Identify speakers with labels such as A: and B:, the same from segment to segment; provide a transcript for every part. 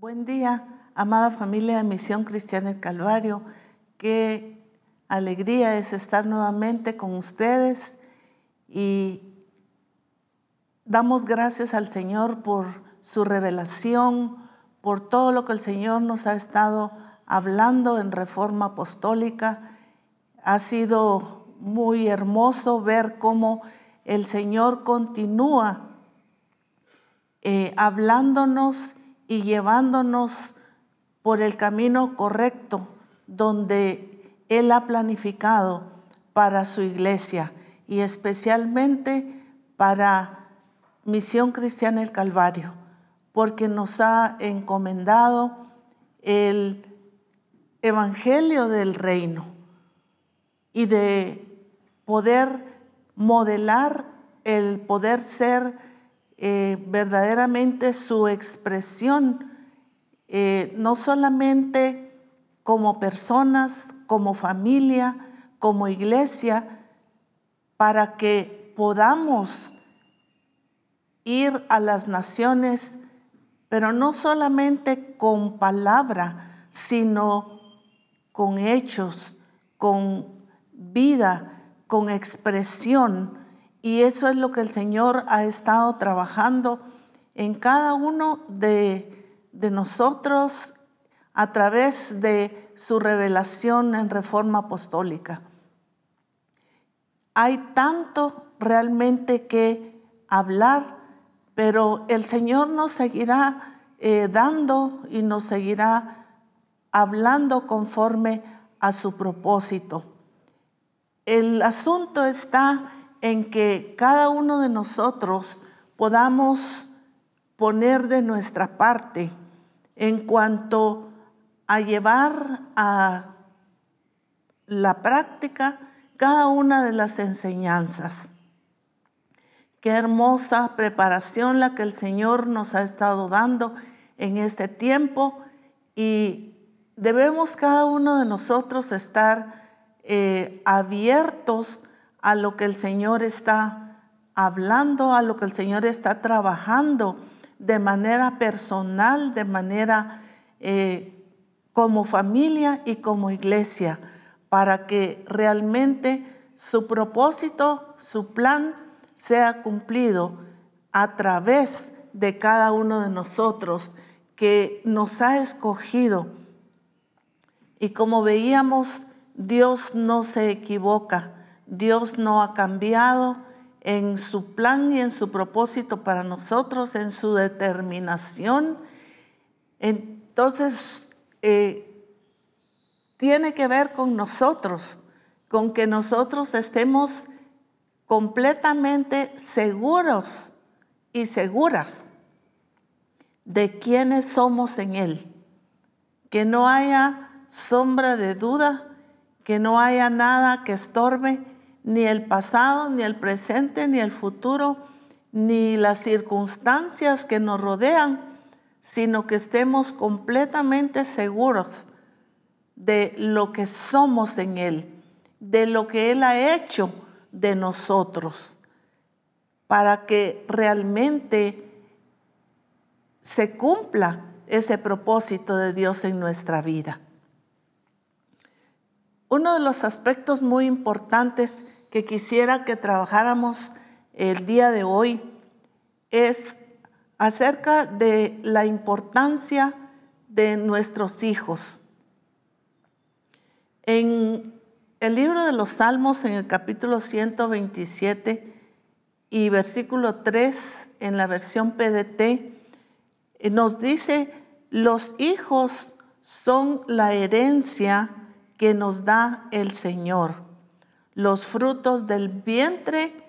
A: Buen día, amada familia de Misión Cristiana del Calvario. Qué alegría es estar nuevamente con ustedes y damos gracias al Señor por su revelación, por todo lo que el Señor nos ha estado hablando en reforma apostólica. Ha sido muy hermoso ver cómo el Señor continúa eh, hablándonos y llevándonos por el camino correcto donde Él ha planificado para su iglesia y especialmente para Misión Cristiana el Calvario, porque nos ha encomendado el Evangelio del Reino y de poder modelar el poder ser eh, verdaderamente su expresión, eh, no solamente como personas, como familia, como iglesia, para que podamos ir a las naciones, pero no solamente con palabra, sino con hechos, con vida, con expresión y eso es lo que el Señor ha estado trabajando en cada uno de, nosotros a través de su revelación en reforma apostólica. Hay tanto realmente que hablar, pero el Señor nos seguirá eh, dando y nos seguirá hablando conforme a su propósito. El asunto está en que cada uno de nosotros podamos poner de nuestra parte en cuanto a llevar a la práctica cada una de las enseñanzas. Qué hermosa preparación la que el Señor nos ha estado dando en este tiempo y debemos cada uno de nosotros estar eh, abiertos a lo que el Señor está hablando, a lo que el Señor está trabajando de manera personal, de manera eh, como familia y como iglesia, para que realmente su propósito, su plan sea cumplido a través de cada uno de nosotros que nos ha escogido. Y como veíamos, Dios no se equivoca. Dios no ha cambiado en su plan y en su propósito para nosotros, en su determinación. Entonces, eh, tiene que ver con nosotros, con que nosotros estemos completamente seguros y seguras de quiénes somos en Él. Que no haya sombra de duda, que no haya nada que estorbe ni el pasado, ni el presente, ni el futuro, ni las circunstancias que nos rodean, sino que estemos completamente seguros de lo que somos en Él, de lo que Él ha hecho de nosotros, para que realmente se cumpla ese propósito de Dios en nuestra vida. Uno de los aspectos muy importantes que quisiera que trabajáramos el día de hoy es acerca de la importancia de nuestros hijos. En el libro de los Salmos, en el capítulo 127 y versículo 3, en la versión PDT, eh, nos dice, los hijos son la herencia que nos da el Señor. Los frutos del vientre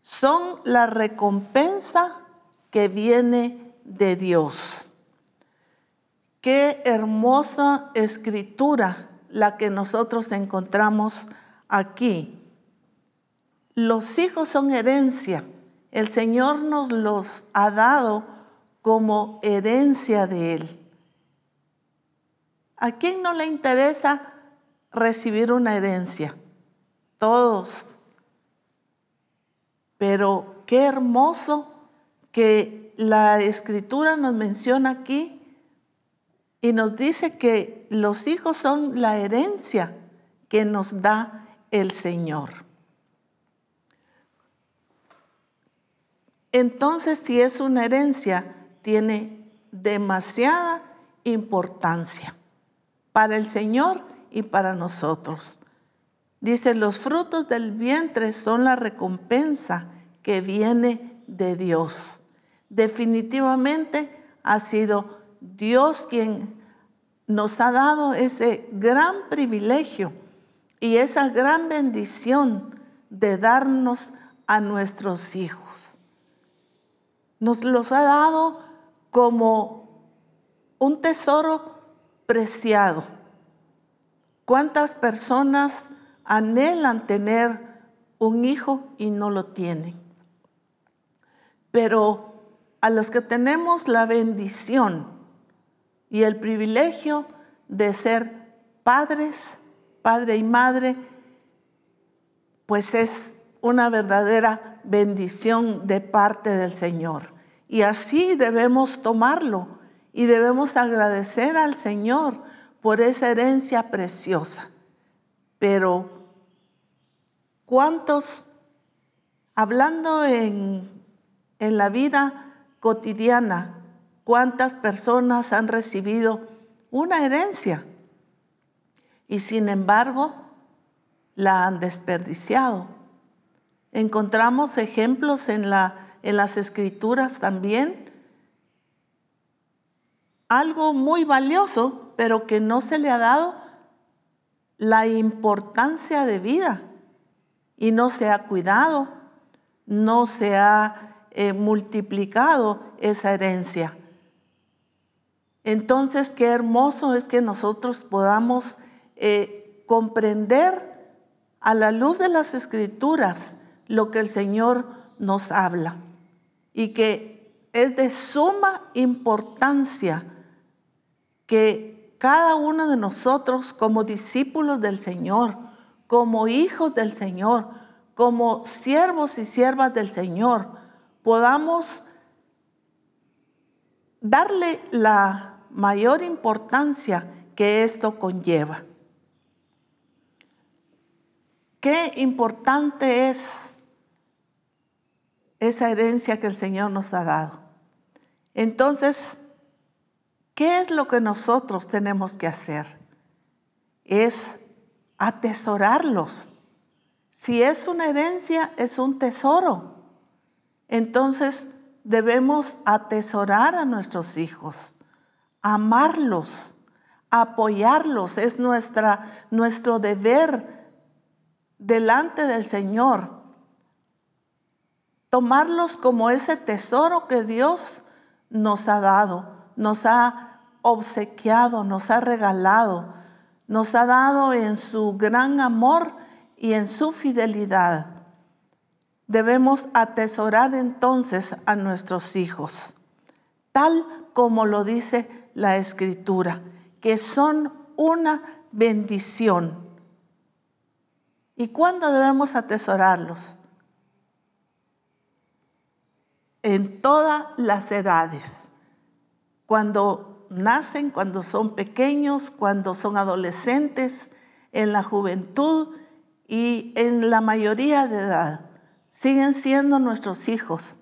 A: son la recompensa que viene de Dios. Qué hermosa escritura la que nosotros encontramos aquí. Los hijos son herencia. El Señor nos los ha dado como herencia de Él. ¿A quién no le interesa recibir una herencia? Todos. Pero qué hermoso que la escritura nos menciona aquí y nos dice que los hijos son la herencia que nos da el Señor. Entonces, si es una herencia, tiene demasiada importancia para el Señor y para nosotros. Dice, los frutos del vientre son la recompensa que viene de Dios. Definitivamente ha sido Dios quien nos ha dado ese gran privilegio y esa gran bendición de darnos a nuestros hijos. Nos los ha dado como un tesoro preciado. ¿Cuántas personas anhelan tener un hijo y no lo tienen? Pero a los que tenemos la bendición y el privilegio de ser padres, padre y madre, pues es una verdadera bendición de parte del Señor. Y así debemos tomarlo y debemos agradecer al Señor por esa herencia preciosa. Pero, ¿cuántos, hablando en, en la vida cotidiana, ¿Cuántas personas han recibido una herencia y sin embargo la han desperdiciado? Encontramos ejemplos en, la, en las escrituras también. Algo muy valioso, pero que no se le ha dado la importancia de vida y no se ha cuidado, no se ha eh, multiplicado esa herencia. Entonces, qué hermoso es que nosotros podamos eh, comprender a la luz de las escrituras lo que el Señor nos habla y que es de suma importancia que cada uno de nosotros como discípulos del Señor, como hijos del Señor, como siervos y siervas del Señor, podamos darle la mayor importancia que esto conlleva. Qué importante es esa herencia que el Señor nos ha dado. Entonces, ¿qué es lo que nosotros tenemos que hacer? Es atesorarlos. Si es una herencia, es un tesoro. Entonces, debemos atesorar a nuestros hijos amarlos, apoyarlos, es nuestra, nuestro deber delante del Señor. Tomarlos como ese tesoro que Dios nos ha dado, nos ha obsequiado, nos ha regalado, nos ha dado en su gran amor y en su fidelidad. Debemos atesorar entonces a nuestros hijos, tal como lo dice la escritura, que son una bendición. ¿Y cuándo debemos atesorarlos? En todas las edades. Cuando nacen, cuando son pequeños, cuando son adolescentes, en la juventud y en la mayoría de edad. Siguen siendo nuestros hijos.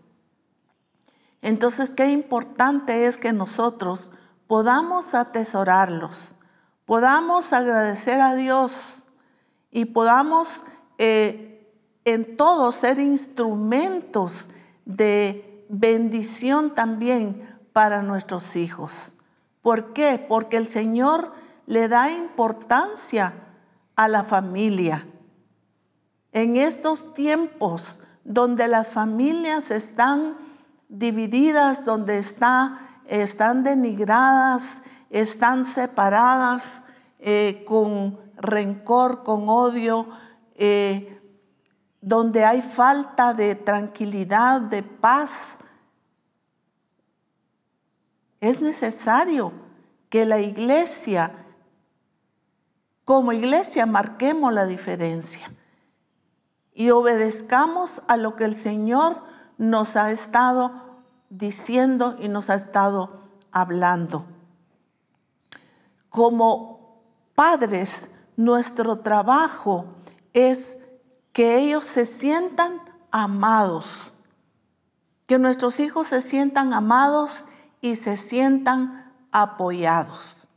A: Entonces, qué importante es que nosotros podamos atesorarlos, podamos agradecer a Dios y podamos eh, en todo ser instrumentos de bendición también para nuestros hijos. ¿Por qué? Porque el Señor le da importancia a la familia. En estos tiempos donde las familias están divididas, donde está están denigradas, están separadas eh, con rencor, con odio, eh, donde hay falta de tranquilidad, de paz. Es necesario que la iglesia, como iglesia, marquemos la diferencia y obedezcamos a lo que el Señor nos ha estado diciendo y nos ha estado hablando. como padres, nuestro trabajo es que ellos se sientan amados, que nuestros hijos se sientan amados y se sientan apoyados.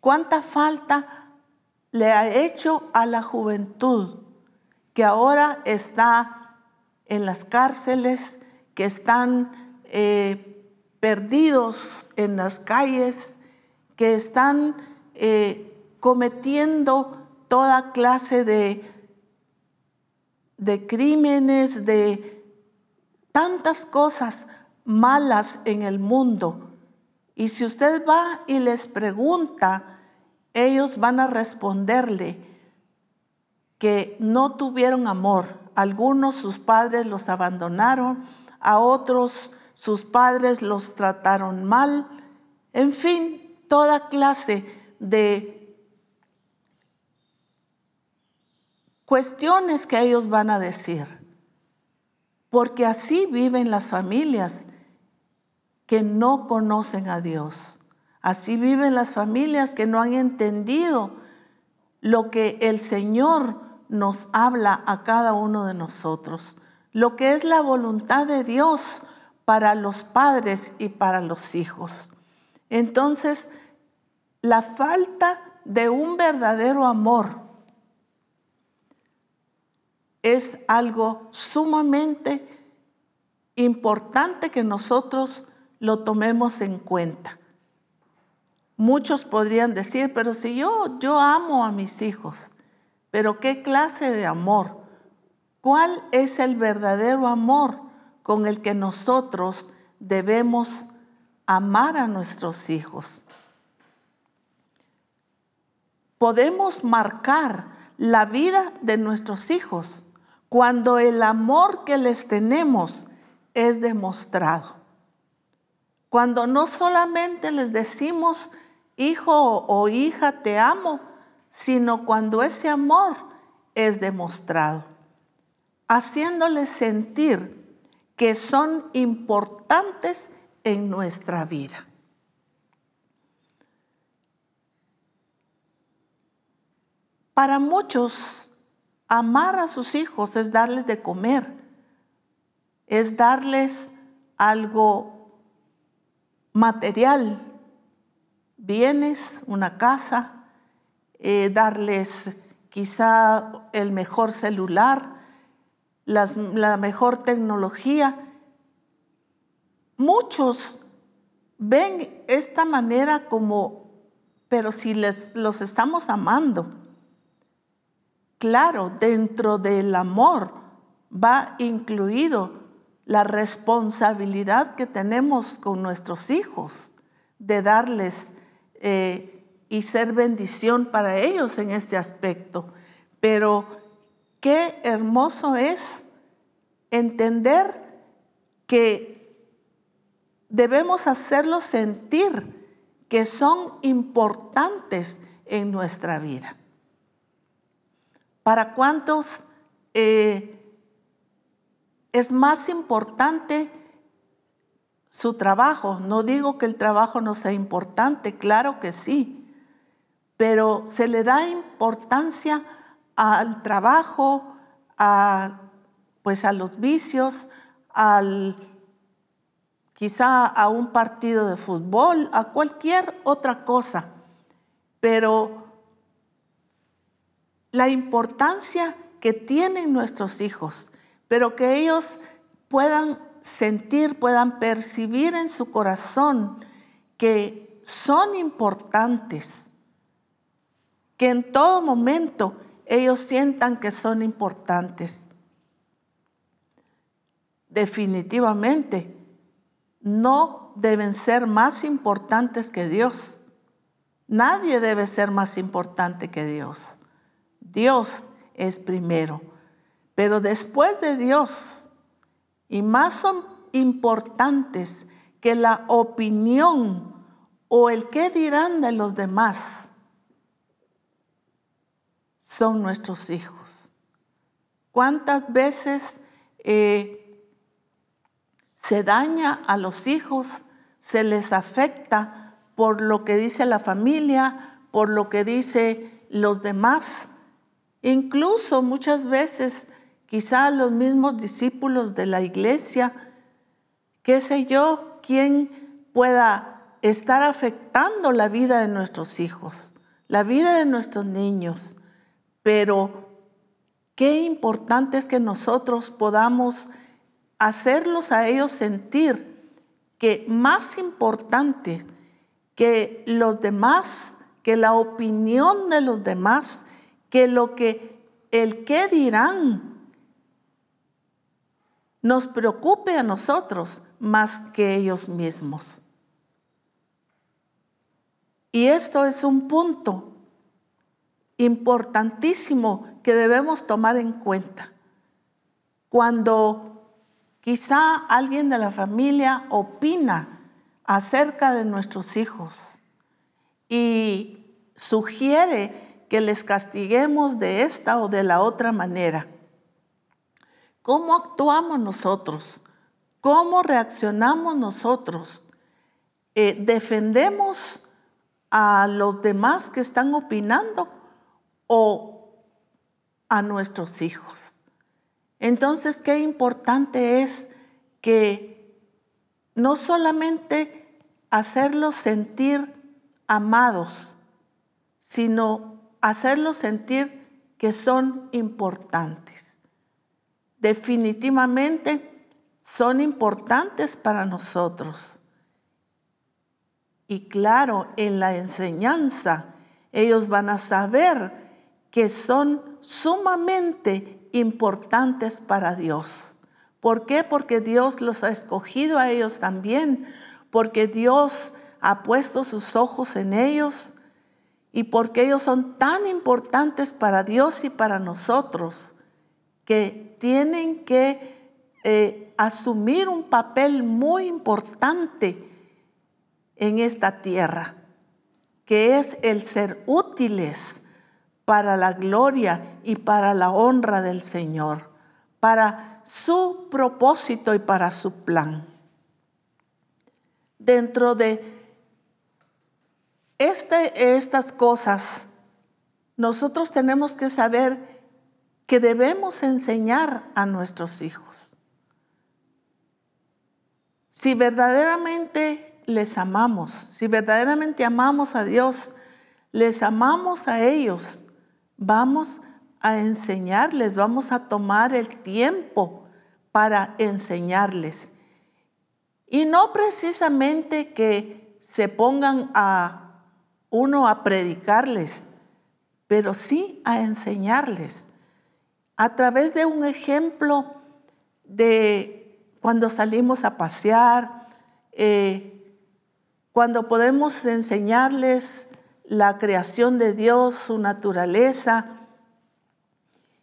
A: ¿Cuánta falta le ha hecho a la juventud que ahora está en las cárceles, que están eh, perdidos en las calles, que están eh, cometiendo toda clase de, de crímenes, de tantas cosas malas en el mundo. Y si usted va y les pregunta, ellos van a responderle que no tuvieron amor. Algunos sus padres los abandonaron, a otros sus padres los trataron mal. En fin, toda clase de cuestiones que ellos van a decir. Porque así viven las familias que no conocen a Dios. Así viven las familias que no han entendido lo que el Señor nos habla a cada uno de nosotros, lo que es la voluntad de Dios para los padres y para los hijos. Entonces, la falta de un verdadero amor es algo sumamente importante que nosotros lo tomemos en cuenta. Muchos podrían decir, pero si yo, yo amo a mis hijos, pero ¿qué clase de amor? ¿Cuál es el verdadero amor con el que nosotros debemos amar a nuestros hijos? Podemos marcar la vida de nuestros hijos cuando el amor que les tenemos es demostrado. Cuando no solamente les decimos hijo o hija, te amo, sino cuando ese amor es demostrado, haciéndoles sentir que son importantes en nuestra vida. Para muchos, amar a sus hijos es darles de comer, es darles algo material, bienes, una casa, eh, darles quizá el mejor celular, la mejor tecnología. Muchos ven esta manera como, pero si les, los estamos amando. Claro, dentro del amor va incluido la responsabilidad que tenemos con nuestros hijos de darles eh, y ser bendición para ellos en este aspecto. Pero qué hermoso es entender que debemos hacerlos sentir que son importantes en nuestra vida. ¿Para cuántos eh, es más importante su trabajo. No digo que el trabajo no sea importante, claro que sí, pero se le da importancia al trabajo, a, pues a los vicios, al quizá a un partido de fútbol, a cualquier otra cosa. Pero la importancia que tienen nuestros hijos, pero que ellos puedan sentir, puedan percibir en su corazón que son importantes, que en todo momento ellos sientan que son importantes. Definitivamente, no deben ser más importantes que Dios. Nadie debe ser más importante que Dios. Dios es primero. Pero después de Dios, y más son importantes que la opinión o el qué dirán de los demás, son nuestros hijos. ¿Cuántas veces eh, se daña a los hijos, se les afecta por lo que dice la familia, por lo que dice los demás. Incluso muchas veces, quizá los mismos discípulos de la iglesia, qué sé yo, quién pueda estar afectando la vida de nuestros hijos, la vida de nuestros niños. Pero qué importante es que nosotros podamos hacerlos a ellos sentir que más importante que los demás, que la opinión de los demás, que lo que el qué dirán nos preocupe a nosotros más que ellos mismos. Y esto es un punto importantísimo que debemos tomar en cuenta. Cuando quizá alguien de la familia opina acerca de nuestros hijos y sugiere que les castiguemos de esta o de la otra manera. ¿Cómo actuamos nosotros? ¿Cómo reaccionamos nosotros? Eh, ¿Defendemos a los demás que están opinando o a nuestros hijos. Entonces, qué importante es que no solamente hacerlos sentir amados, sino hacerlos sentir que son importantes. Definitivamente son importantes para nosotros. Y claro, en la enseñanza ellos van a saber que son sumamente importantes para Dios. ¿Por qué? Porque Dios los ha escogido a ellos también, porque Dios ha puesto sus ojos en ellos y porque ellos son tan importantes para Dios y para nosotros que tienen que eh, asumir un papel muy importante en esta tierra, que es el ser útiles para la gloria y para la honra del Señor, para su propósito y para su plan. Dentro de este, estas cosas, nosotros tenemos que saber que debemos enseñar a nuestros hijos. Si verdaderamente les amamos, si verdaderamente amamos a Dios, les amamos a ellos, vamos a enseñarles, vamos a tomar el tiempo para enseñarles. Y no precisamente que se pongan a uno a predicarles, pero sí a enseñarles. A través de un ejemplo de cuando salimos a pasear, eh, cuando podemos enseñarles la creación de Dios, su naturaleza.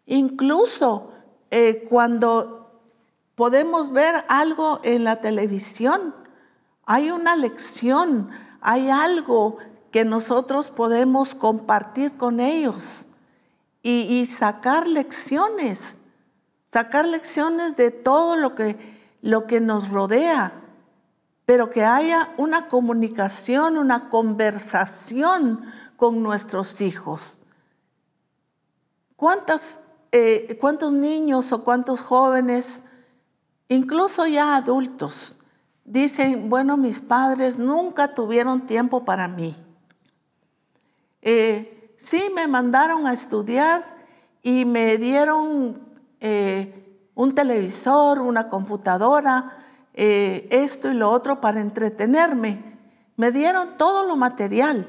A: Incluso eh, cuando podemos ver algo en la televisión, hay una lección, hay algo que nosotros podemos compartir con ellos y, sacar lecciones, sacar lecciones de todo lo que, lo que nos rodea pero que haya una comunicación, una conversación con nuestros hijos. Eh, ¿Cuántos niños o cuántos jóvenes, incluso ya adultos, dicen, bueno, mis padres nunca tuvieron tiempo para mí? Eh, sí, me mandaron a estudiar y me dieron eh, un televisor, una computadora, eh, esto y lo otro para entretenerme. Me dieron todo lo material,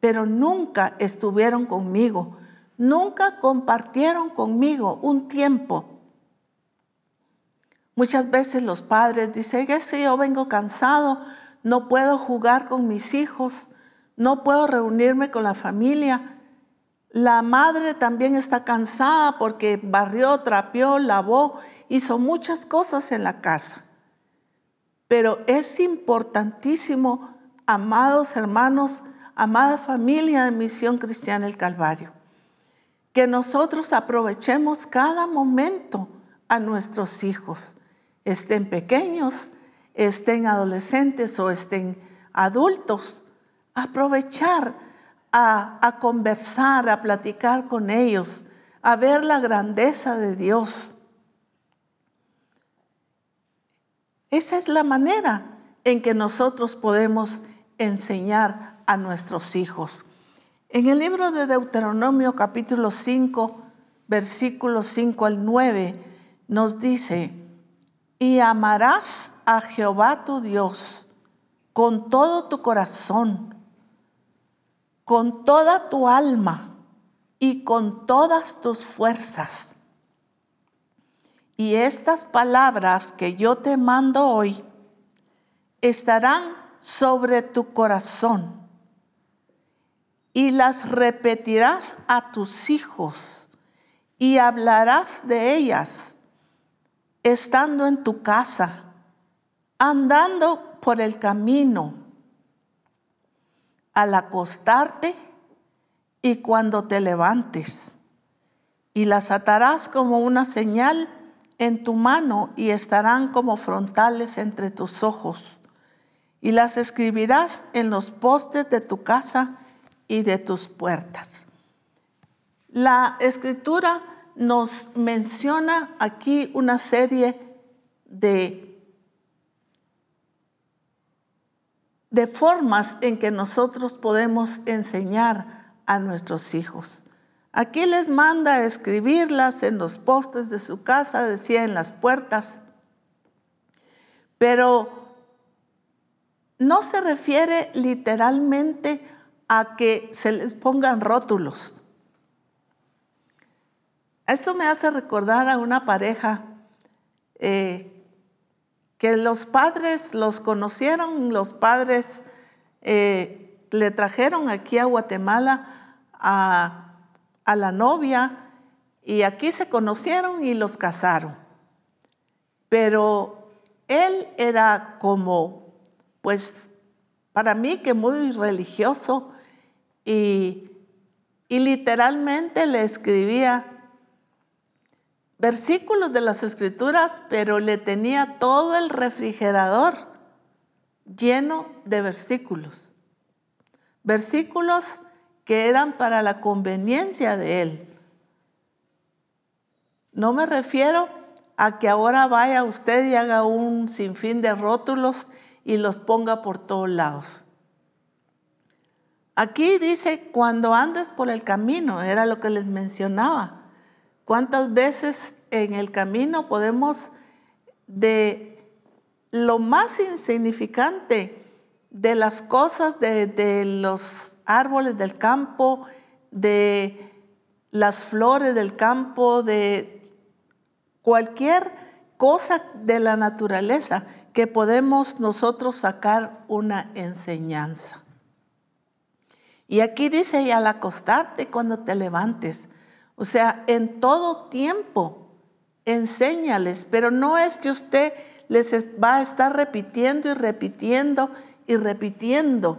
A: pero nunca estuvieron conmigo, nunca compartieron conmigo un tiempo. Muchas veces los padres dicen, es que yo vengo cansado, no puedo jugar con mis hijos, no puedo reunirme con la familia. La madre también está cansada porque barrió, trapeó, lavó, hizo muchas cosas en la casa. Pero es importantísimo, amados hermanos, amada familia de Misión Cristiana el Calvario, que nosotros aprovechemos cada momento a nuestros hijos, estén pequeños, estén adolescentes o estén adultos. aprovechar a, a conversar, a platicar con ellos, a ver la grandeza de Dios. Esa es la manera en que nosotros podemos enseñar a nuestros hijos. En el libro de Deuteronomio capítulo 5, versículos 5 al 9, nos dice, y amarás a Jehová tu Dios con todo tu corazón, con toda tu alma y con todas tus fuerzas. Y estas palabras que yo te mando hoy estarán sobre tu corazón y las repetirás a tus hijos y hablarás de ellas estando en tu casa, andando por el camino, al acostarte y cuando te levantes. Y las atarás como una señal en tu mano y estarán como frontales entre tus ojos y las escribirás en los postes de tu casa y de tus puertas. La escritura nos menciona aquí una serie de, de formas en que nosotros podemos enseñar a nuestros hijos. Aquí les manda escribirlas en los postes de su casa, decía en las puertas. Pero no se refiere literalmente a que se les pongan rótulos. Esto me hace recordar a una pareja eh, que los padres los conocieron, los padres eh, le trajeron aquí a Guatemala a, a la novia y aquí se conocieron y los casaron. Pero él era como pues para mí que muy religioso y, literalmente le escribía versículos de las escrituras, pero le tenía todo el refrigerador lleno de versículos. Versículos que eran para la conveniencia de él. No me refiero a que ahora vaya usted y haga un sinfín de rótulos y los ponga por todos lados. Aquí dice, cuando andes por el camino, era lo que les mencionaba. ¿Cuántas veces en el camino podemos de lo más insignificante de las cosas, de, de los árboles del campo, de las flores del campo, de cualquier cosa de la naturaleza, que podemos nosotros sacar una enseñanza. Y aquí dice, y al acostarte cuando te levantes, o sea, en todo tiempo, enséñales, pero no es que usted les va a estar repitiendo y repitiendo y repitiendo.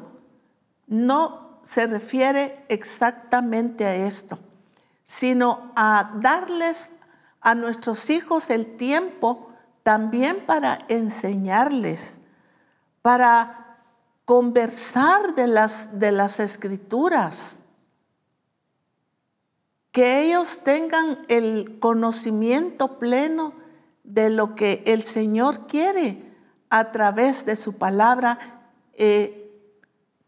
A: No se refiere exactamente a esto, sino a darles a nuestros hijos el tiempo también para enseñarles, para conversar de las, de las escrituras, que ellos tengan el conocimiento pleno de lo que el Señor quiere a través de su palabra, eh,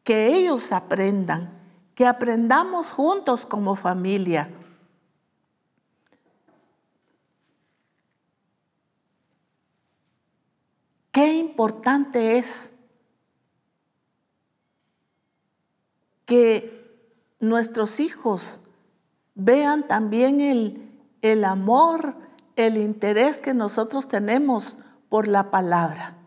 A: que ellos aprendan, que aprendamos juntos como familia. Qué importante es que nuestros hijos vean también el, el amor, el interés que nosotros tenemos por la palabra.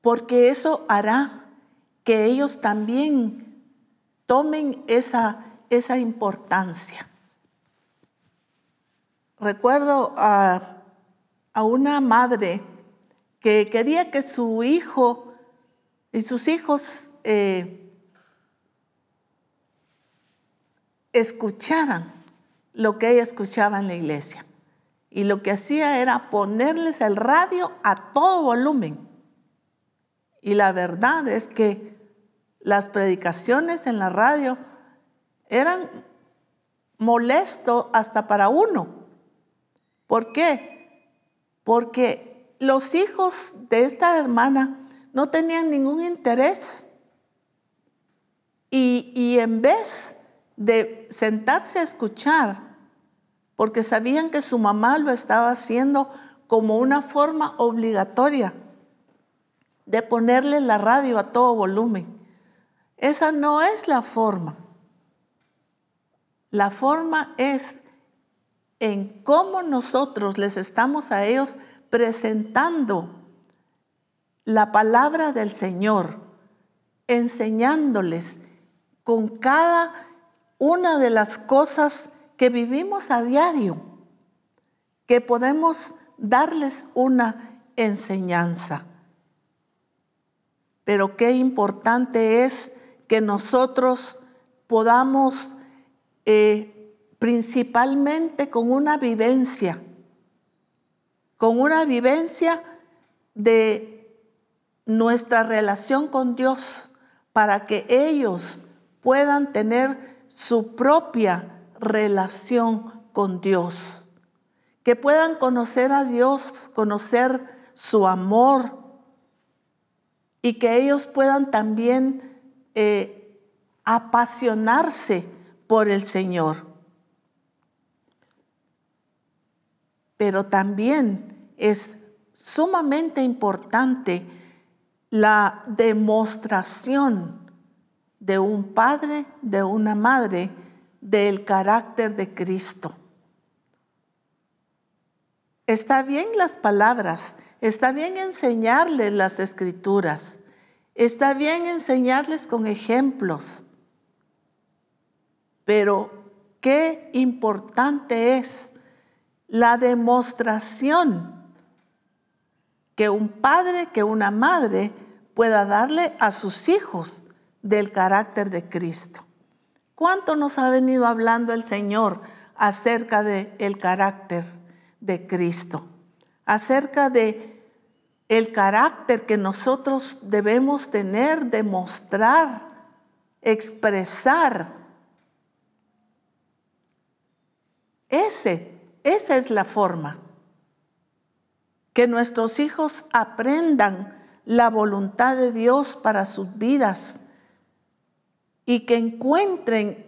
A: Porque eso hará que ellos también tomen esa, esa importancia. Recuerdo a, una madre que quería que su hijo y sus hijos eh, escucharan lo que ella escuchaba en la iglesia. y lo que hacía era ponerles el radio a todo volumen. Y la verdad es que las predicaciones en la radio eran molesto hasta para uno. ¿Por qué? Porque los hijos de esta hermana no tenían ningún interés. Y, en vez de sentarse a escuchar, porque sabían que su mamá lo estaba haciendo como una forma obligatoria de ponerle la radio a todo volumen. Esa no es la forma. La forma es en cómo nosotros les estamos a ellos presentando la palabra del Señor, enseñándoles con cada una de las cosas que vivimos a diario, que podemos darles una enseñanza. Pero qué importante es que nosotros podamos eh, principalmente con una vivencia, con una vivencia de nuestra relación con Dios, para que ellos puedan tener su propia relación con Dios, que puedan conocer a Dios, conocer su amor y que ellos puedan también eh, apasionarse por el Señor. Pero también es sumamente importante la demostración de un padre, de una madre, del carácter de Cristo. Está bien las palabras, está bien enseñarles las escrituras, está bien enseñarles con ejemplos, pero qué importante es la demostración que un padre, que una madre pueda darle a sus hijos del carácter de Cristo. ¿Cuánto nos ha venido hablando el Señor acerca del el carácter de Cristo? Acerca de el carácter que nosotros debemos tener, demostrar, expresar Ese, esa es la forma. Que nuestros hijos aprendan la voluntad de Dios para sus vidas y que encuentren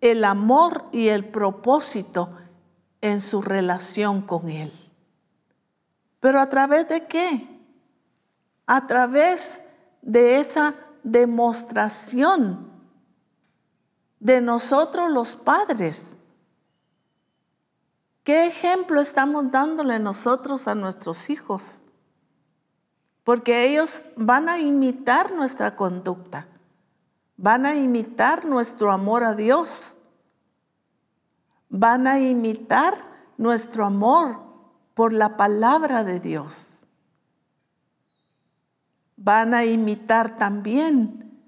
A: el amor y el propósito en su relación con Él. Pero a través de qué? A través de esa demostración de nosotros los padres ¿Qué ejemplo estamos dándole nosotros a nuestros hijos? Porque ellos van a imitar nuestra conducta, van a imitar nuestro amor a Dios, van a imitar nuestro amor por la palabra de Dios. Van a imitar también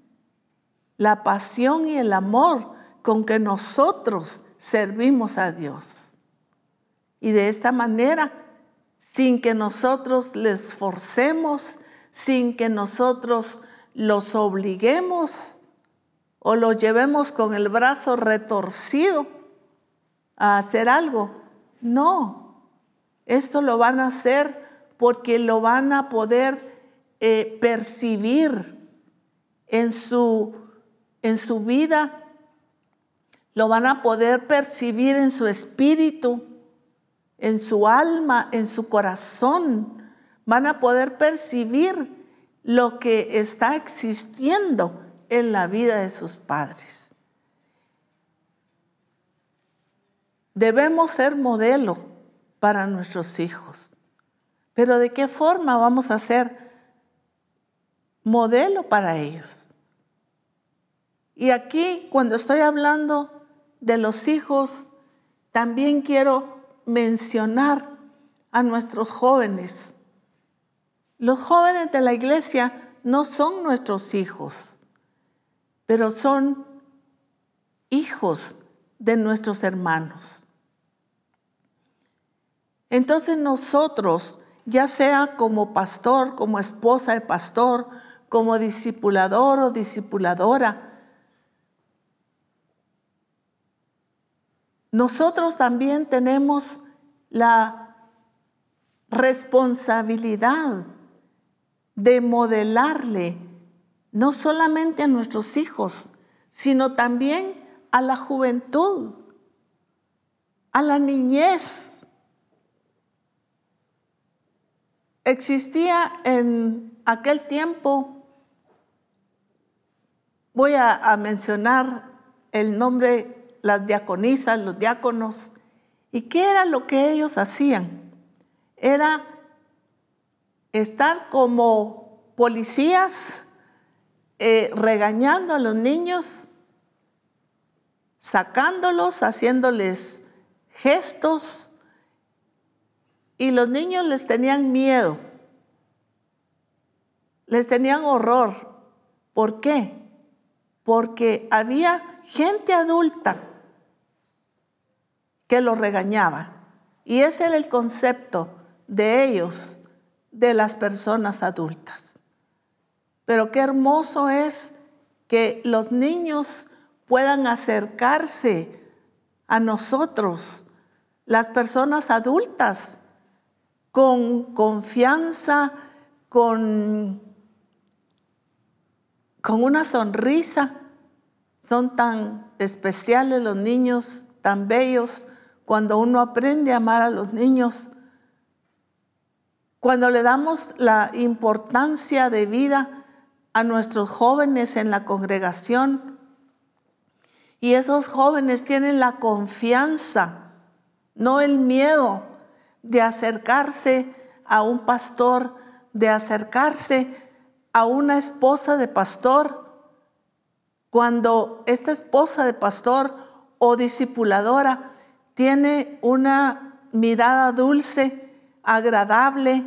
A: la pasión y el amor con que nosotros servimos a Dios. Y de esta manera, sin que nosotros les forcemos, sin que nosotros los obliguemos o los llevemos con el brazo retorcido a hacer algo. No, esto lo van a hacer porque lo van a poder eh, percibir en su, en su vida, lo van a poder percibir en su espíritu en su alma, en su corazón, van a poder percibir lo que está existiendo en la vida de sus padres. Debemos ser modelo para nuestros hijos. Pero ¿de qué forma vamos a ser modelo para ellos? Y aquí, cuando estoy hablando de los hijos, también quiero mencionar a nuestros jóvenes. Los jóvenes de la iglesia no son nuestros hijos, pero son hijos de nuestros hermanos. Entonces nosotros, ya sea como pastor, como esposa de pastor, como discipulador o discipuladora, nosotros también tenemos la responsabilidad de modelarle no solamente a nuestros hijos, sino también a la juventud, a la niñez. Existía en aquel tiempo, voy a, mencionar el nombre, las diaconisas, los diáconos, ¿y qué era lo que ellos hacían? Era estar como policías eh, regañando a los niños, sacándolos, haciéndoles gestos, y los niños les tenían miedo, les tenían horror. ¿Por qué? Porque había gente adulta que los regañaba. Y ese era el concepto de ellos, de las personas adultas. Pero qué hermoso es que los niños puedan acercarse a nosotros, las personas adultas, con confianza, con, con una sonrisa. Son tan especiales los niños, tan bellos, cuando uno aprende a amar a los niños, cuando le damos la importancia de vida a nuestros jóvenes en la congregación. Y esos jóvenes tienen la confianza, no el miedo de acercarse a un pastor, de acercarse a una esposa de pastor. Cuando esta esposa de pastor o discipuladora tiene una mirada dulce, agradable,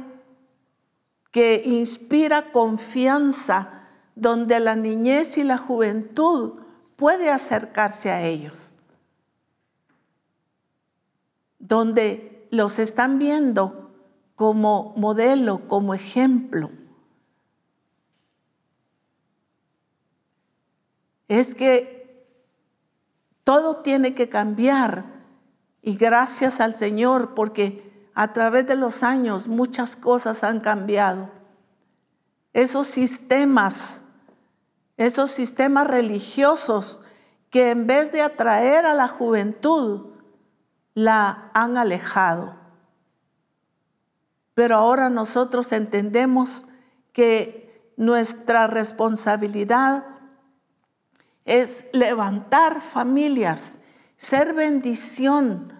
A: que inspira confianza donde la niñez y la juventud puede acercarse a ellos, donde los están viendo como modelo, como ejemplo. Es que todo tiene que cambiar y gracias al Señor porque a través de los años muchas cosas han cambiado. Esos sistemas esos sistemas religiosos que en vez de atraer a la juventud, la han alejado. Pero ahora nosotros entendemos que nuestra responsabilidad es levantar familias, ser bendición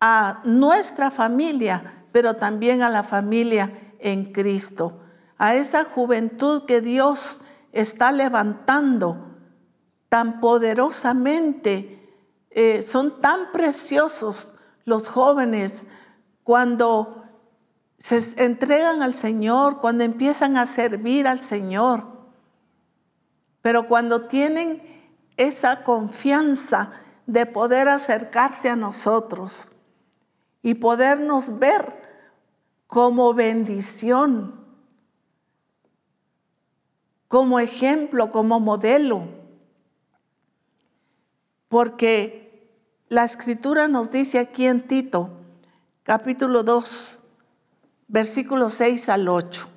A: a nuestra familia, pero también a la familia en Cristo, a esa juventud que Dios está levantando tan poderosamente. Eh, son tan preciosos los jóvenes cuando se entregan al Señor, cuando empiezan a servir al Señor. Pero cuando tienen esa confianza de poder acercarse a nosotros y podernos ver como bendición, como ejemplo, como modelo. Porque la escritura nos dice aquí en Tito, capítulo 2, versículos 6 al 8.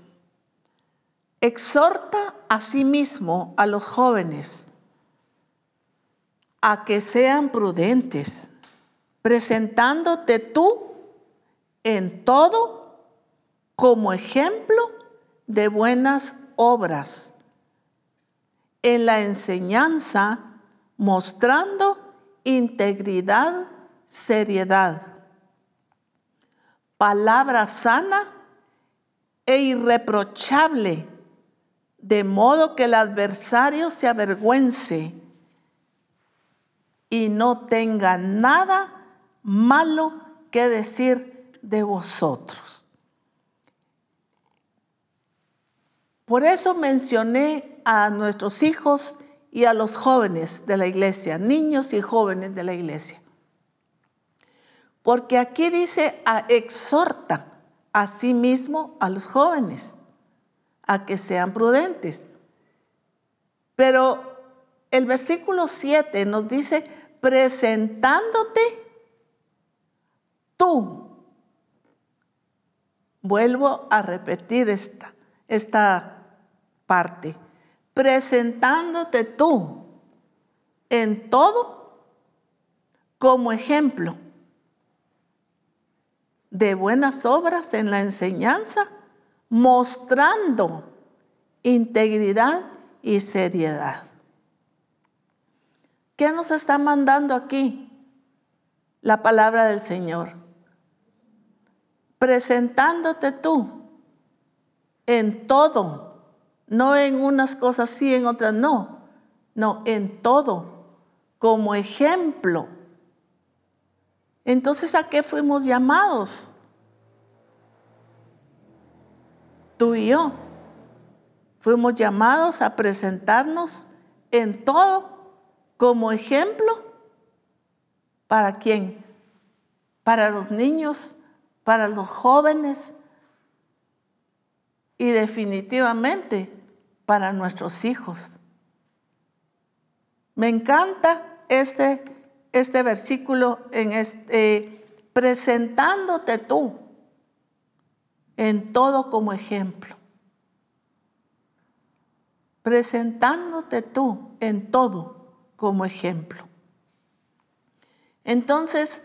A: Exhorta a sí mismo a los jóvenes a que sean prudentes, presentándote tú en todo como ejemplo de buenas obras en la enseñanza mostrando integridad, seriedad, palabra sana e irreprochable, de modo que el adversario se avergüence y no tenga nada malo que decir de vosotros. Por eso mencioné a nuestros hijos y a los jóvenes de la iglesia, niños y jóvenes de la iglesia. Porque aquí dice, a, exhorta a sí mismo a los jóvenes a que sean prudentes. Pero el versículo 7 nos dice, presentándote tú. Vuelvo a repetir esta, esta parte. Presentándote tú en todo como ejemplo de buenas obras en la enseñanza, mostrando integridad y seriedad. ¿Qué nos está mandando aquí? La palabra del Señor. Presentándote tú en todo, no en unas cosas sí, en otras no, no, en todo, como ejemplo entonces, ¿a qué fuimos llamados? Tú y yo. Fuimos llamados a presentarnos en todo como ejemplo. ¿Para quién? Para los niños, para los jóvenes y definitivamente para nuestros hijos. Me encanta este este versículo en este, presentándote tú en todo como ejemplo. Presentándote tú en todo como ejemplo. Entonces,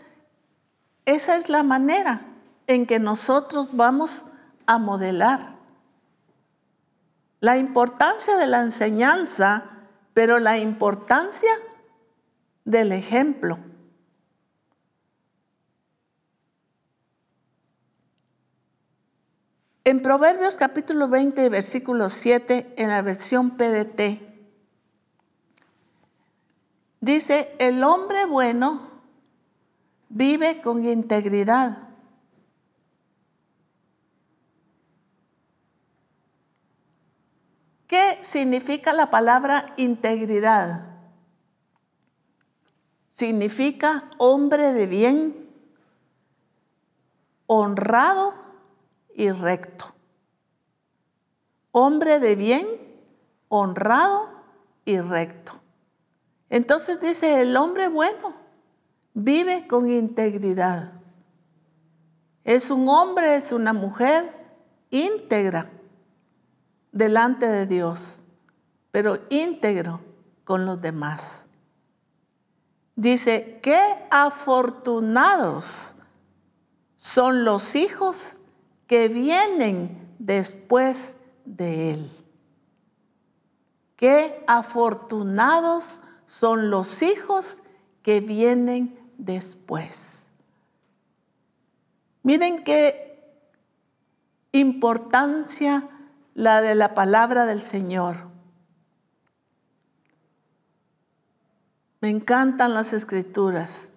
A: esa es la manera en que nosotros vamos a modelar la importancia de la enseñanza, pero la importancia del ejemplo. En Proverbios capítulo 20, versículo 7, en la versión PDT, dice, el hombre bueno vive con integridad. ¿Qué significa la palabra integridad? significa hombre de bien, honrado y recto. Hombre de bien, honrado y recto. Entonces dice, el hombre bueno vive con integridad. Es un hombre, es una mujer íntegra delante de Dios, pero íntegro con los demás. Dice, qué afortunados son los hijos que vienen después de él. Qué afortunados son los hijos que vienen después. Miren qué importancia la de la palabra del Señor. Me encantan las escrituras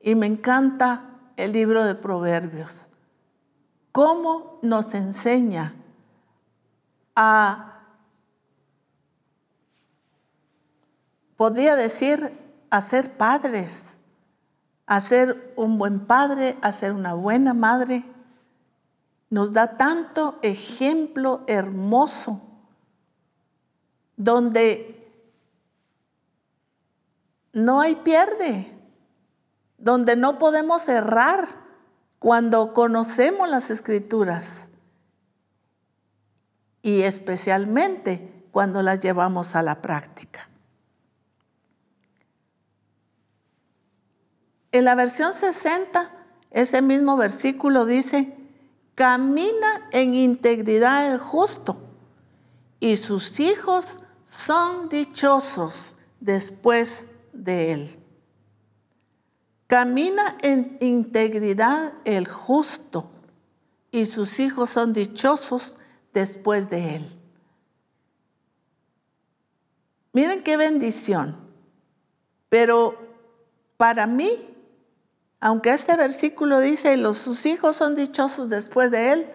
A: y me encanta el libro de Proverbios. ¿Cómo nos enseña a, podría decir, a ser padres, a ser un buen padre, a ser una buena madre? Nos da tanto ejemplo hermoso donde no hay pierde, donde no podemos errar cuando conocemos las escrituras y especialmente cuando las llevamos a la práctica. En la versión 60, ese mismo versículo dice, camina en integridad el justo y sus hijos son dichosos después de él. Camina en integridad el justo y sus hijos son dichosos después de él. Miren qué bendición. Pero para mí, aunque este versículo dice, los, sus hijos son dichosos después de él,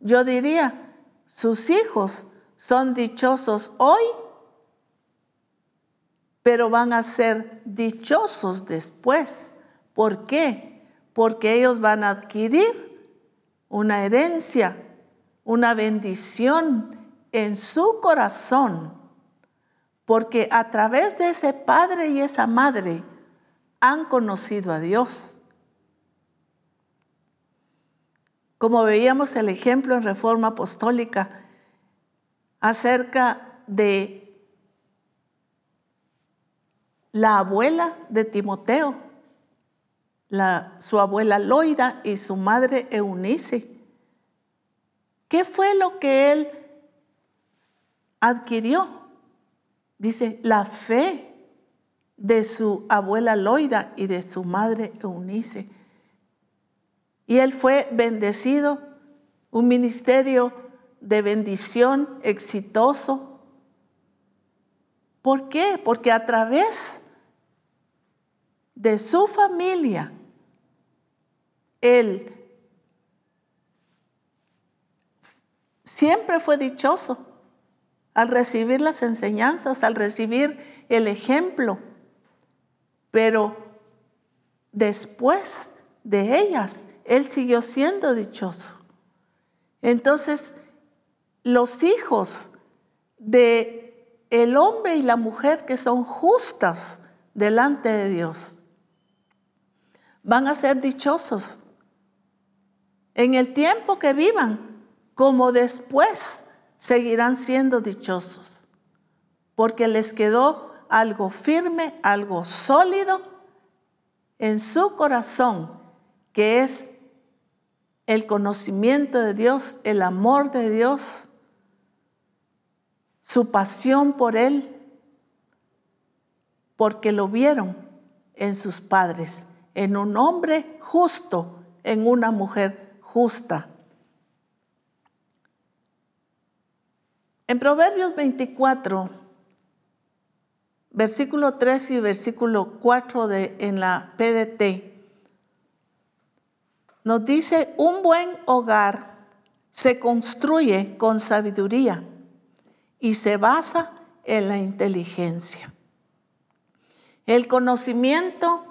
A: yo diría, sus hijos son dichosos hoy pero van a ser dichosos después, ¿Por qué? Porque ellos van a adquirir una herencia, una bendición en su corazón. Porque a través de ese padre y esa madre han conocido a Dios. Como veíamos el ejemplo en Reforma Apostólica acerca de la abuela de Timoteo, su abuela Loida y su madre Eunice. ¿Qué fue lo que él adquirió? Dice, la fe de su abuela Loida y de su madre Eunice. Y él fue bendecido, un ministerio de bendición exitoso. ¿Por qué? Porque a través de su familia, él siempre fue dichoso al recibir las enseñanzas, al recibir el ejemplo, pero después de ellas, él siguió siendo dichoso. Entonces, los hijos de el hombre y la mujer que son justas delante de Dios van a ser dichosos en el tiempo que vivan, como después seguirán siendo dichosos, porque les quedó algo firme, algo sólido en su corazón, que es el conocimiento de Dios, el amor de Dios, su pasión por Él, porque lo vieron en sus padres, en un hombre justo, en una mujer justa. En Proverbios 24, versículo 3 y versículo 4 de, en la PDT, nos dice, un buen hogar se construye con sabiduría y se basa en la inteligencia. El conocimiento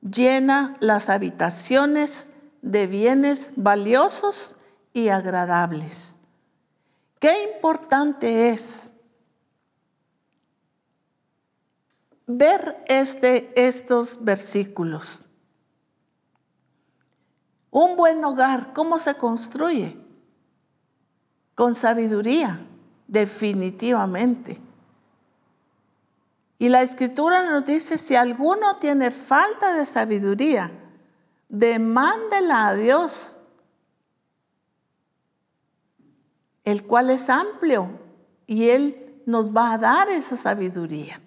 A: llena las habitaciones de bienes valiosos y agradables. Qué importante es ver este, estos versículos. Un buen hogar, ¿cómo se construye? Con sabiduría, definitivamente. Y la escritura nos dice, si alguno tiene falta de sabiduría, demándela a Dios, el cual es amplio y Él nos va a dar esa sabiduría.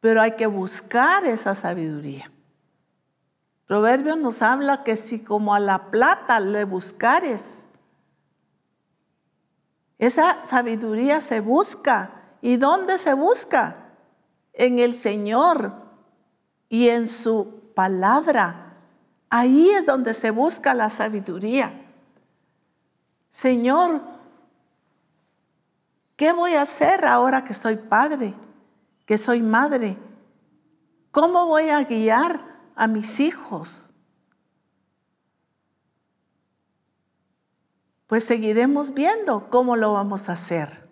A: Pero hay que buscar esa sabiduría. Proverbio nos habla que si como a la plata le buscares, esa sabiduría se busca. ¿Y dónde se busca? En el Señor y en su palabra. Ahí es donde se busca la sabiduría. Señor, ¿qué voy a hacer ahora que soy padre, que soy madre? ¿Cómo voy a guiar a mis hijos? Pues seguiremos viendo cómo lo vamos a hacer.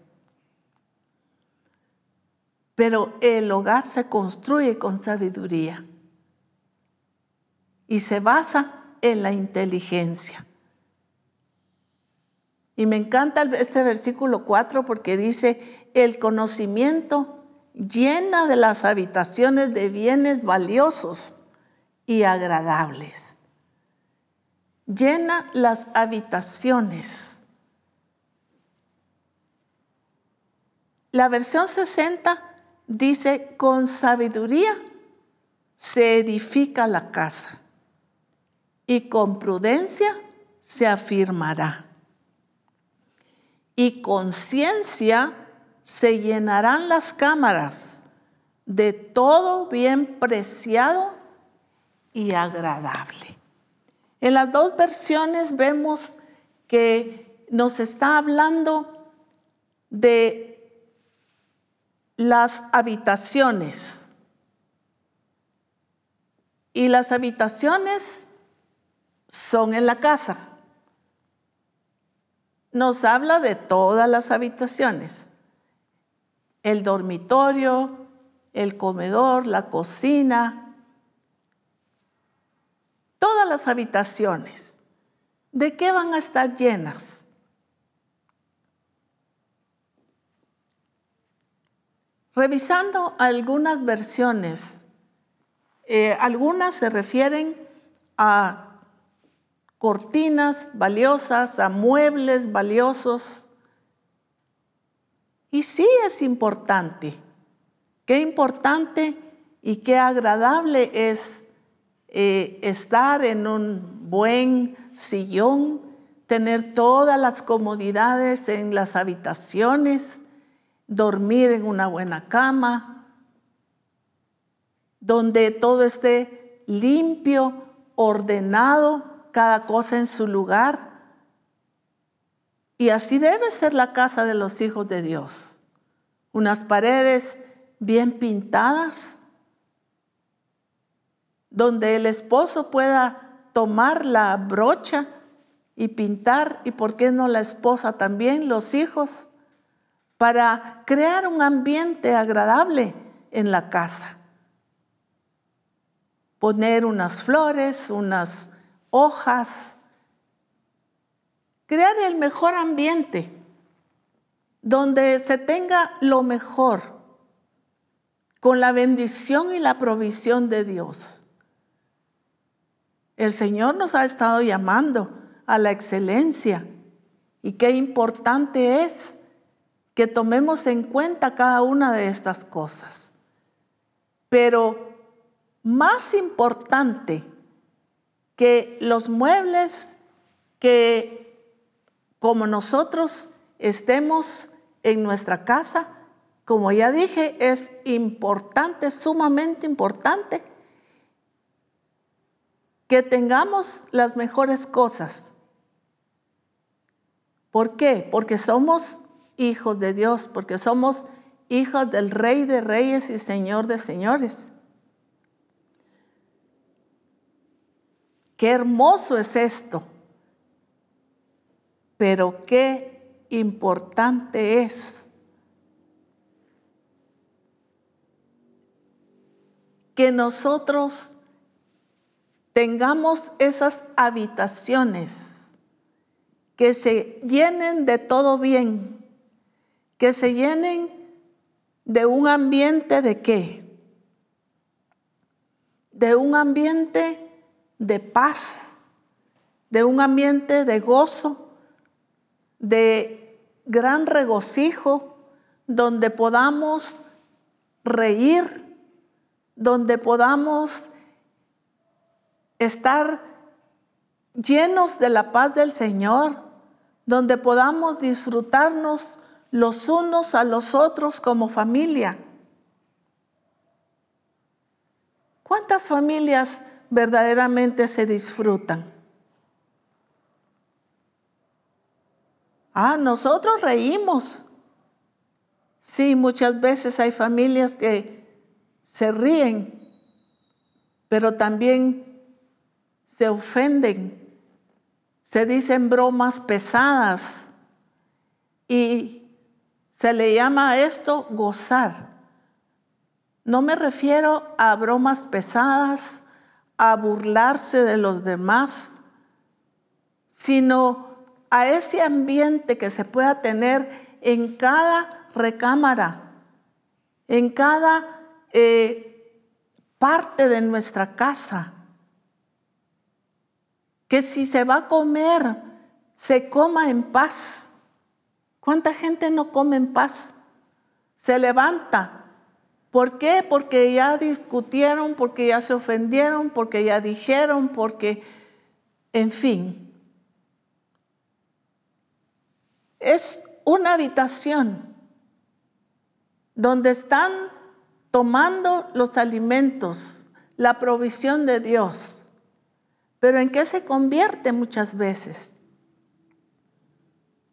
A: Pero el hogar se construye con sabiduría y se basa en la inteligencia. Y me encanta este versículo 4 porque dice, el conocimiento llena de las habitaciones de bienes valiosos y agradables. Llena las habitaciones. La versión 60 dice, con sabiduría se edifica la casa y con prudencia se afirmará. Y con ciencia se llenarán las cámaras de todo bien preciado y agradable. En las dos versiones vemos que nos está hablando de las habitaciones Y las habitaciones son en la casa. Nos habla de todas las habitaciones. El dormitorio, el comedor, la cocina, todas las habitaciones. ¿De qué van a estar llenas? Revisando algunas versiones, eh, algunas se refieren a cortinas valiosas, a muebles valiosos. Y sí es importante, qué importante y qué agradable es eh, estar en un buen sillón, tener todas las comodidades en las habitaciones, dormir en una buena cama, donde todo esté limpio, ordenado, cada cosa en su lugar. Y así debe ser la casa de los hijos de Dios. Unas paredes bien pintadas, donde el esposo pueda tomar la brocha y pintar, y por qué no la esposa también, los hijos para crear un ambiente agradable en la casa. Poner unas flores, unas hojas, crear el mejor ambiente donde se tenga lo mejor con la bendición y la provisión de Dios. El Señor nos ha estado llamando a la excelencia y qué importante es que tomemos en cuenta cada una de estas cosas. Pero más importante que los muebles que como nosotros estemos en nuestra casa, como ya dije, es importante, sumamente importante, que tengamos las mejores cosas. ¿Por qué? Porque somos hijos de Dios, porque somos hijos del Rey de Reyes y Señor de Señores. Qué hermoso es esto, pero qué importante es que nosotros tengamos esas habitaciones que se llenen de todo bien, que se llenen de un ambiente de qué? De un ambiente de paz, de un ambiente de gozo, de gran regocijo, donde podamos reír, donde podamos estar llenos de la paz del Señor, donde podamos disfrutarnos los unos a los otros como familia. ¿Cuántas familias verdaderamente se disfrutan? Ah, nosotros reímos. Sí, muchas veces hay familias que se ríen, pero también se ofenden, se dicen bromas pesadas y se le llama a esto gozar. No me refiero a bromas pesadas, a burlarse de los demás, sino a ese ambiente que se pueda tener en cada recámara, en cada eh, parte de nuestra casa. Que si se va a comer, se coma en paz ¿Cuánta gente no come en paz? Se levanta. ¿Por qué? Porque ya discutieron, porque ya se ofendieron, porque ya dijeron, porque, en fin. Es una habitación donde están tomando los alimentos, la provisión de Dios. Pero ¿en qué se convierte muchas veces?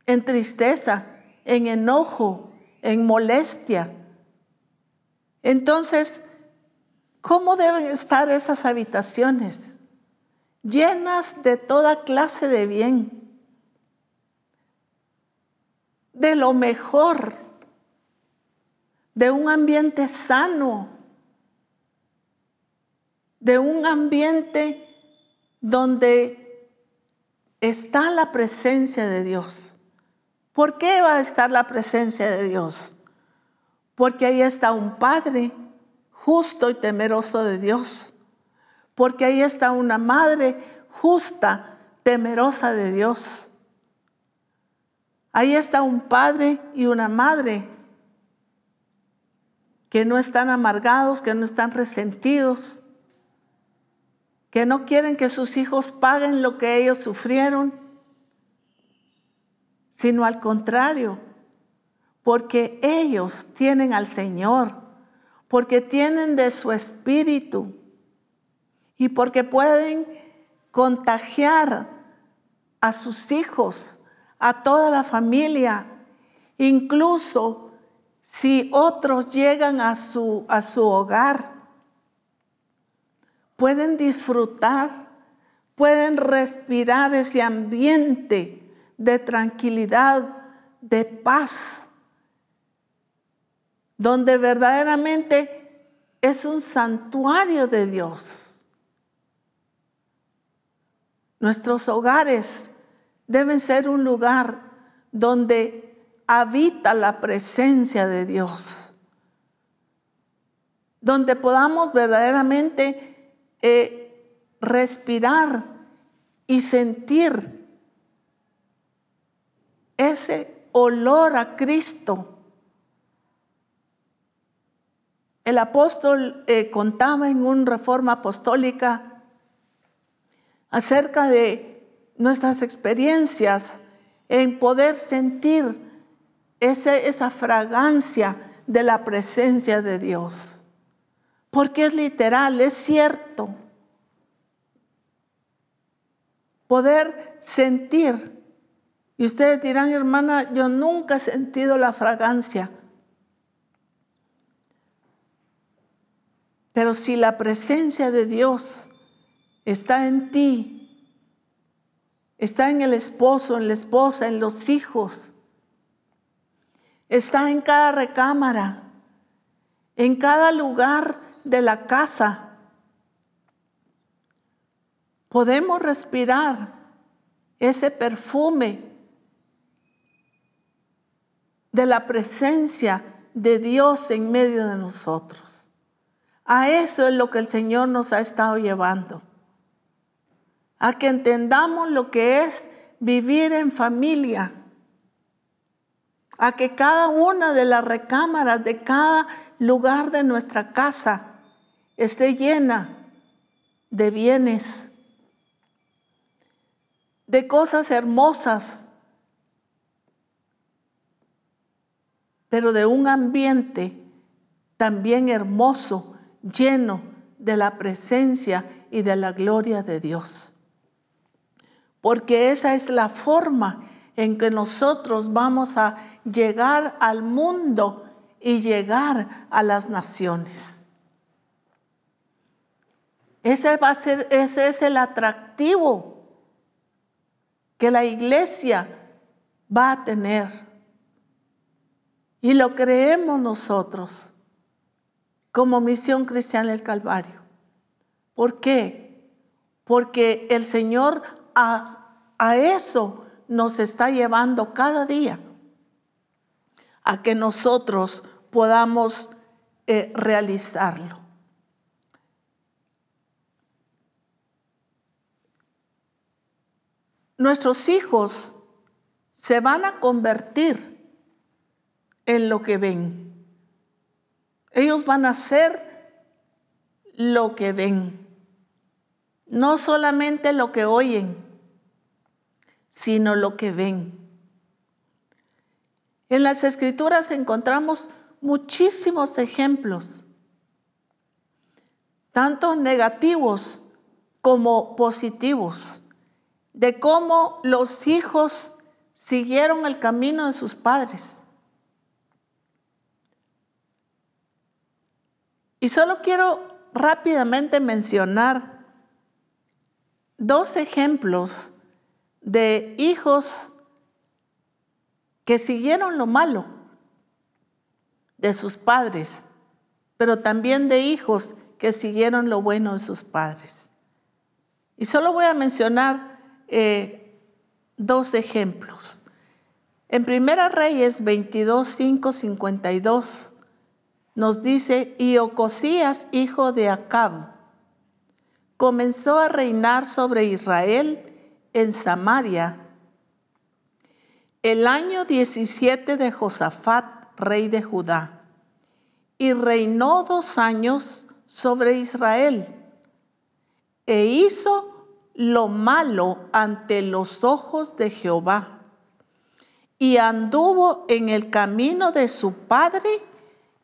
A: en tristeza, en enojo, en molestia. Entonces, ¿Cómo deben estar esas habitaciones? Llenas de toda clase de bien, de lo mejor, de un ambiente sano, de un ambiente donde está la presencia de Dios. ¿Por qué va a estar la presencia de Dios? Porque ahí está un Padre justo y temeroso de Dios. Porque ahí está una madre justa, temerosa de Dios. Ahí está un padre y una madre que no están amargados, que no están resentidos, que no quieren que sus hijos paguen lo que ellos sufrieron, sino al contrario, porque ellos tienen al Señor porque tienen de su espíritu y porque pueden contagiar a sus hijos, a toda la familia, incluso si otros llegan a su, a su hogar, pueden disfrutar, pueden respirar ese ambiente de tranquilidad, de paz, donde verdaderamente es un santuario de Dios. Nuestros hogares deben ser un lugar donde habita la presencia de Dios, donde podamos verdaderamente eh, respirar y sentir ese olor a Cristo. El apóstol eh, contaba en una reforma apostólica acerca de nuestras experiencias en poder sentir esa fragancia de la presencia de Dios. Porque es literal, es cierto. Poder sentir. Y ustedes dirán, hermana, yo nunca he sentido la fragancia Pero si la presencia de Dios está en ti, está en el esposo, en la esposa, en los hijos, está en cada recámara, en cada lugar de la casa, podemos respirar ese perfume de la presencia de Dios en medio de nosotros. A eso es lo que el Señor nos ha estado llevando. A que entendamos lo que es vivir en familia. A que cada una de las recámaras de cada lugar de nuestra casa esté llena de bienes, de cosas hermosas, pero de un ambiente también hermoso lleno de la presencia y de la gloria de Dios. Porque esa es la forma en que nosotros vamos a llegar al mundo y llegar a las naciones. Ese va a ser, ese es el atractivo que la iglesia va a tener. Y lo creemos nosotros como misión cristiana del Calvario. ¿Por qué? Porque el Señor a, eso nos está llevando cada día, a que nosotros podamos eh, realizarlo. Nuestros hijos se van a convertir en lo que ven. Ellos van a hacer lo que ven, no solamente lo que oyen, sino lo que ven. En las escrituras encontramos muchísimos ejemplos, tanto negativos como positivos, de cómo los hijos siguieron el camino de sus padres. Y solo quiero rápidamente mencionar dos ejemplos de hijos que siguieron lo malo de sus padres, pero también de hijos que siguieron lo bueno de sus padres. Y solo voy a mencionar eh, dos ejemplos. En Primera Reyes 22, 5, 52 nos dice, y Ocosías, hijo de Acab, comenzó a reinar sobre Israel en Samaria el año 17 de Josafat, rey de Judá, y reinó dos años sobre Israel, e hizo lo malo ante los ojos de Jehová, y anduvo en el camino de su padre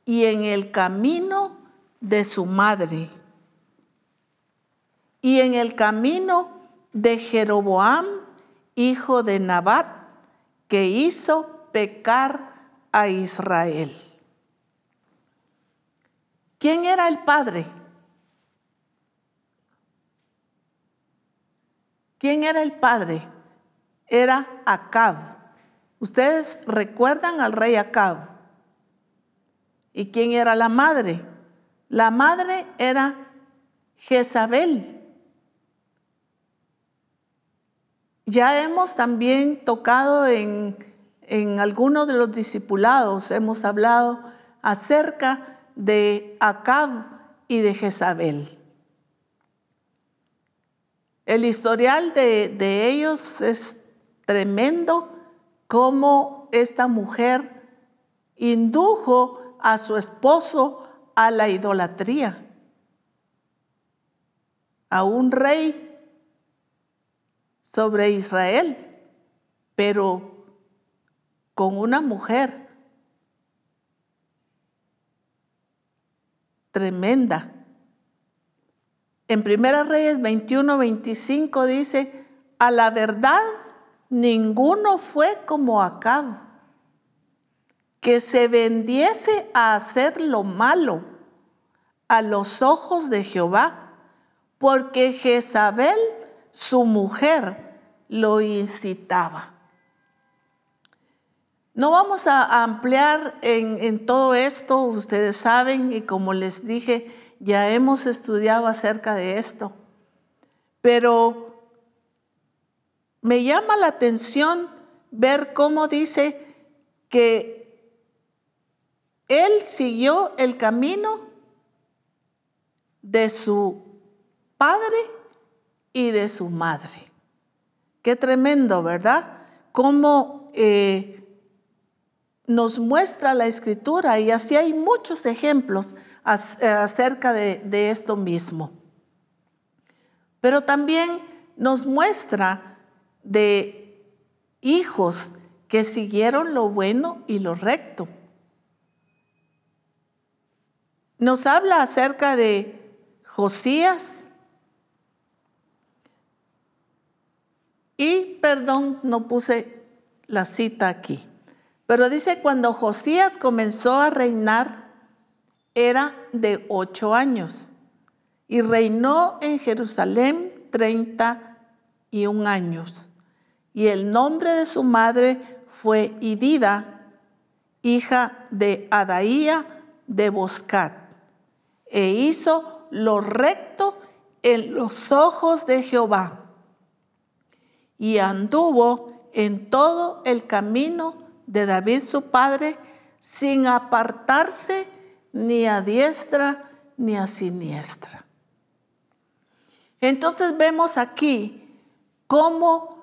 A: y en el camino de su madre, y en el camino de Jeroboam, hijo de Nabat, que hizo pecar a Israel. ¿Quién era el padre? ¿Quién era el padre? Era Acab. Ustedes recuerdan al rey Acab. ¿Y quién era la madre? La madre era Jezabel. Ya hemos también tocado en, en algunos de los discipulados, hemos hablado acerca de Acab y de Jezabel. El historial de, de ellos es tremendo, cómo esta mujer indujo a su esposo a la idolatría, a un rey sobre Israel, pero con una mujer tremenda. En Primera Reyes 21, 25 dice, a la verdad ninguno fue como Acab, que se vendiese a hacer lo malo a los ojos de Jehová, porque Jezabel su mujer lo incitaba. No vamos a ampliar en, todo esto, ustedes saben, y como les dije, ya hemos estudiado acerca de esto, pero me llama la atención ver cómo dice que él siguió el camino de su padre y de su madre. Qué tremendo, ¿verdad? Cómo eh, nos muestra la escritura y así hay muchos ejemplos acerca de, de esto mismo. Pero también nos muestra de hijos que siguieron lo bueno y lo recto. Nos habla acerca de Josías, Y perdón, no puse la cita aquí. Pero dice, cuando Josías comenzó a reinar, era de ocho años y reinó en Jerusalén treinta y un años. Y el nombre de su madre fue Idida, hija de Adaía de Boscat, e hizo lo recto en los ojos de Jehová y anduvo en todo el camino de David su padre sin apartarse ni a diestra ni a siniestra. Entonces vemos aquí cómo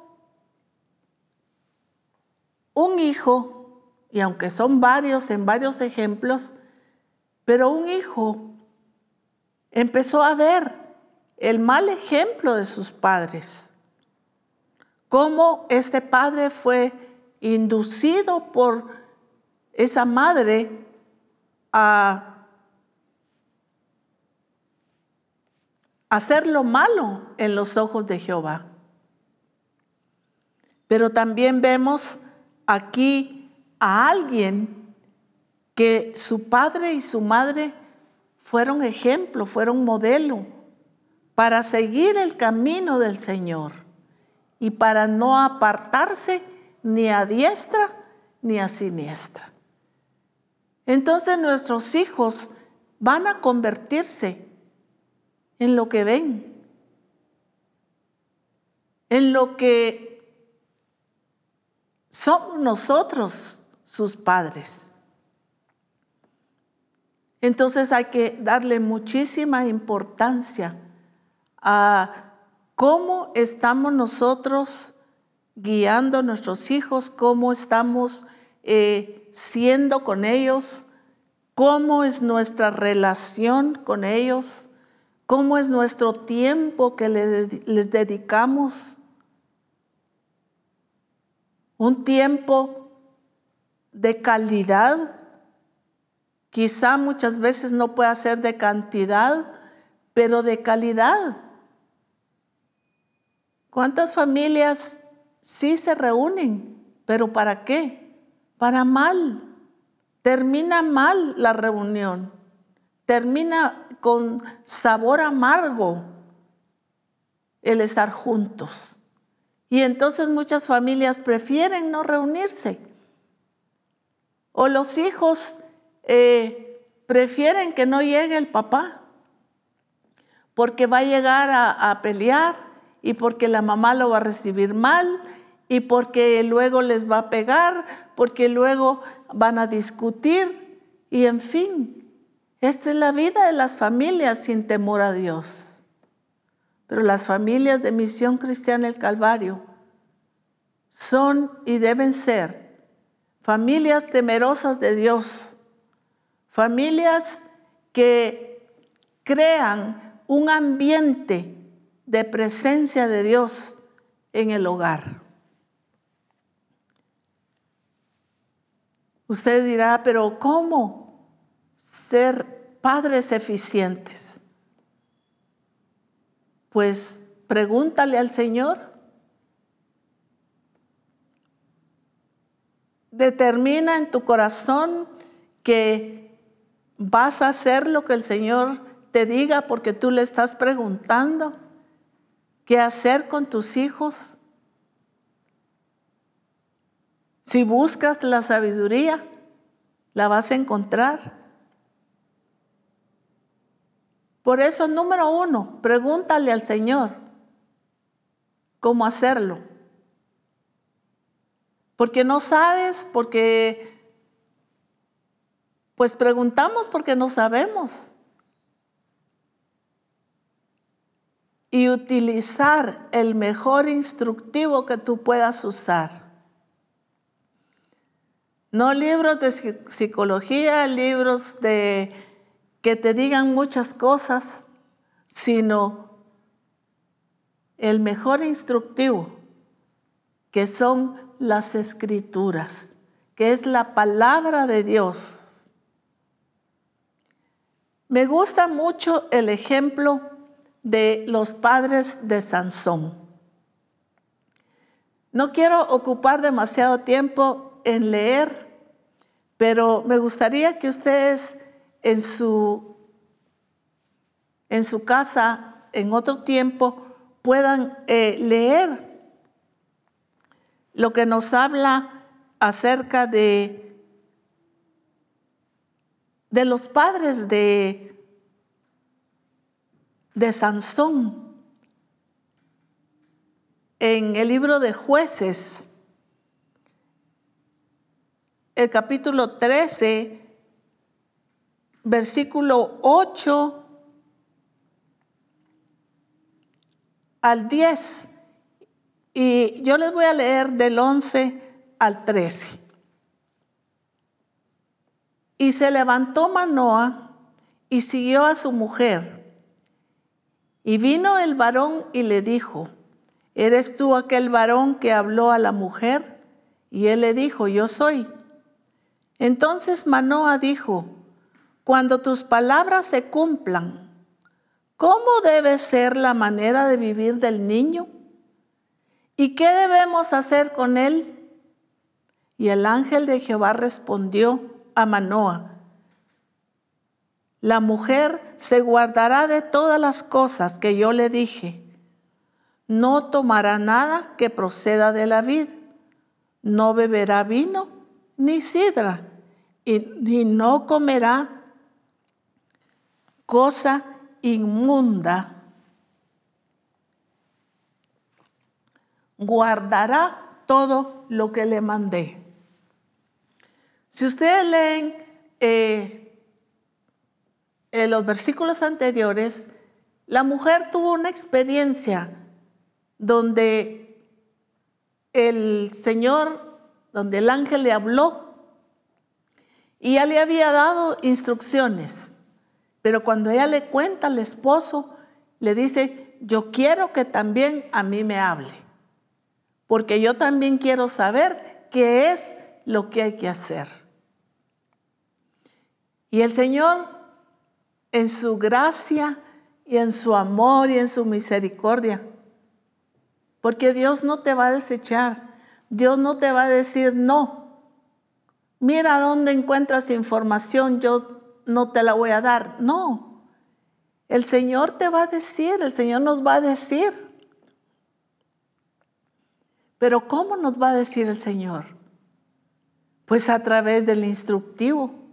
A: un hijo, y aunque son varios en varios ejemplos, pero un hijo empezó a ver el mal ejemplo de sus padres cómo este padre fue inducido por esa madre a hacer lo malo en los ojos de Jehová. Pero también vemos aquí a alguien que su padre y su madre fueron ejemplo, fueron modelo para seguir el camino del Señor y para no apartarse ni a diestra ni a siniestra. Entonces nuestros hijos van a convertirse en lo que ven, en lo que somos nosotros, sus padres. Entonces hay que darle muchísima importancia a cómo estamos nosotros guiando a nuestros hijos, cómo estamos eh, siendo con ellos, cómo es nuestra relación con ellos, cómo es nuestro tiempo que les dedicamos. Un tiempo de calidad, quizá muchas veces no pueda ser de cantidad, pero de calidad. ¿Cuántas familias sí se reúnen? ¿Pero para qué? Para mal. Termina mal la reunión. Termina con sabor amargo el estar juntos. Y entonces muchas familias prefieren no reunirse. O los hijos eh, prefieren que no llegue el papá, porque va a llegar a pelear y porque la mamá lo va a recibir mal y porque luego les va a pegar, porque luego van a discutir y en fin. Esta es la vida de las familias sin temor a Dios. Pero las familias de Misión Cristiana el Calvario son y deben ser familias temerosas de Dios, familias que crean un ambiente de presencia de Dios en el hogar. Usted dirá, pero ¿cómo ser padres eficientes? Pues pregúntale al Señor. Determina en tu corazón que vas a hacer lo que el Señor te diga porque tú le estás preguntando qué hacer con tus hijos. Si buscas la sabiduría, la vas a encontrar. Por eso, número uno, pregúntale al Señor cómo hacerlo. Porque no sabes, porque, pues preguntamos porque no sabemos. Y utilizar el mejor instructivo que tú puedas usar. No libros de psicología, libros de que te digan muchas cosas, sino el mejor instructivo, que son las escrituras, que es la palabra de Dios. Me gusta mucho el ejemplo de los padres de Sansón. No quiero ocupar demasiado tiempo en leer pero me gustaría que ustedes en su, en su casa, en otro tiempo, puedan eh, leer lo que nos habla acerca de, de los padres de, de Sansón en el libro de jueces el capítulo 13, versículo 8 al 10. Y yo les voy a leer del 11 al 13. Y se levantó Manoa y siguió a su mujer. Y vino el varón y le dijo, ¿eres tú aquel varón que habló a la mujer? Y él le dijo, yo soy. Entonces Manoa dijo, cuando tus palabras se cumplan, ¿cómo debe ser la manera de vivir del niño? ¿Y qué debemos hacer con él? Y el ángel de Jehová respondió a Manoa, La mujer se guardará de todas las cosas que yo le dije. No tomará nada que proceda de la vid. No beberá vino ni sidra. Y, no comerá cosa inmunda. Guardará todo lo que le mandé. Si ustedes leen eh, en los versículos anteriores, la mujer tuvo una experiencia donde el Señor, donde el ángel le habló y ya le había dado instrucciones. Pero cuando ella le cuenta al esposo, le dice, yo quiero que también a mí me hable, porque yo también quiero saber qué es lo que hay que hacer. Y el Señor, en su gracia y en su amor y en su misericordia, porque Dios no te va a desechar, Dios no te va a decir no. Mira dónde encuentras información, yo no te la voy a dar. No, el Señor te va a decir, el Señor nos va a decir. Pero ¿cómo nos va a decir el Señor? Pues a través del instructivo,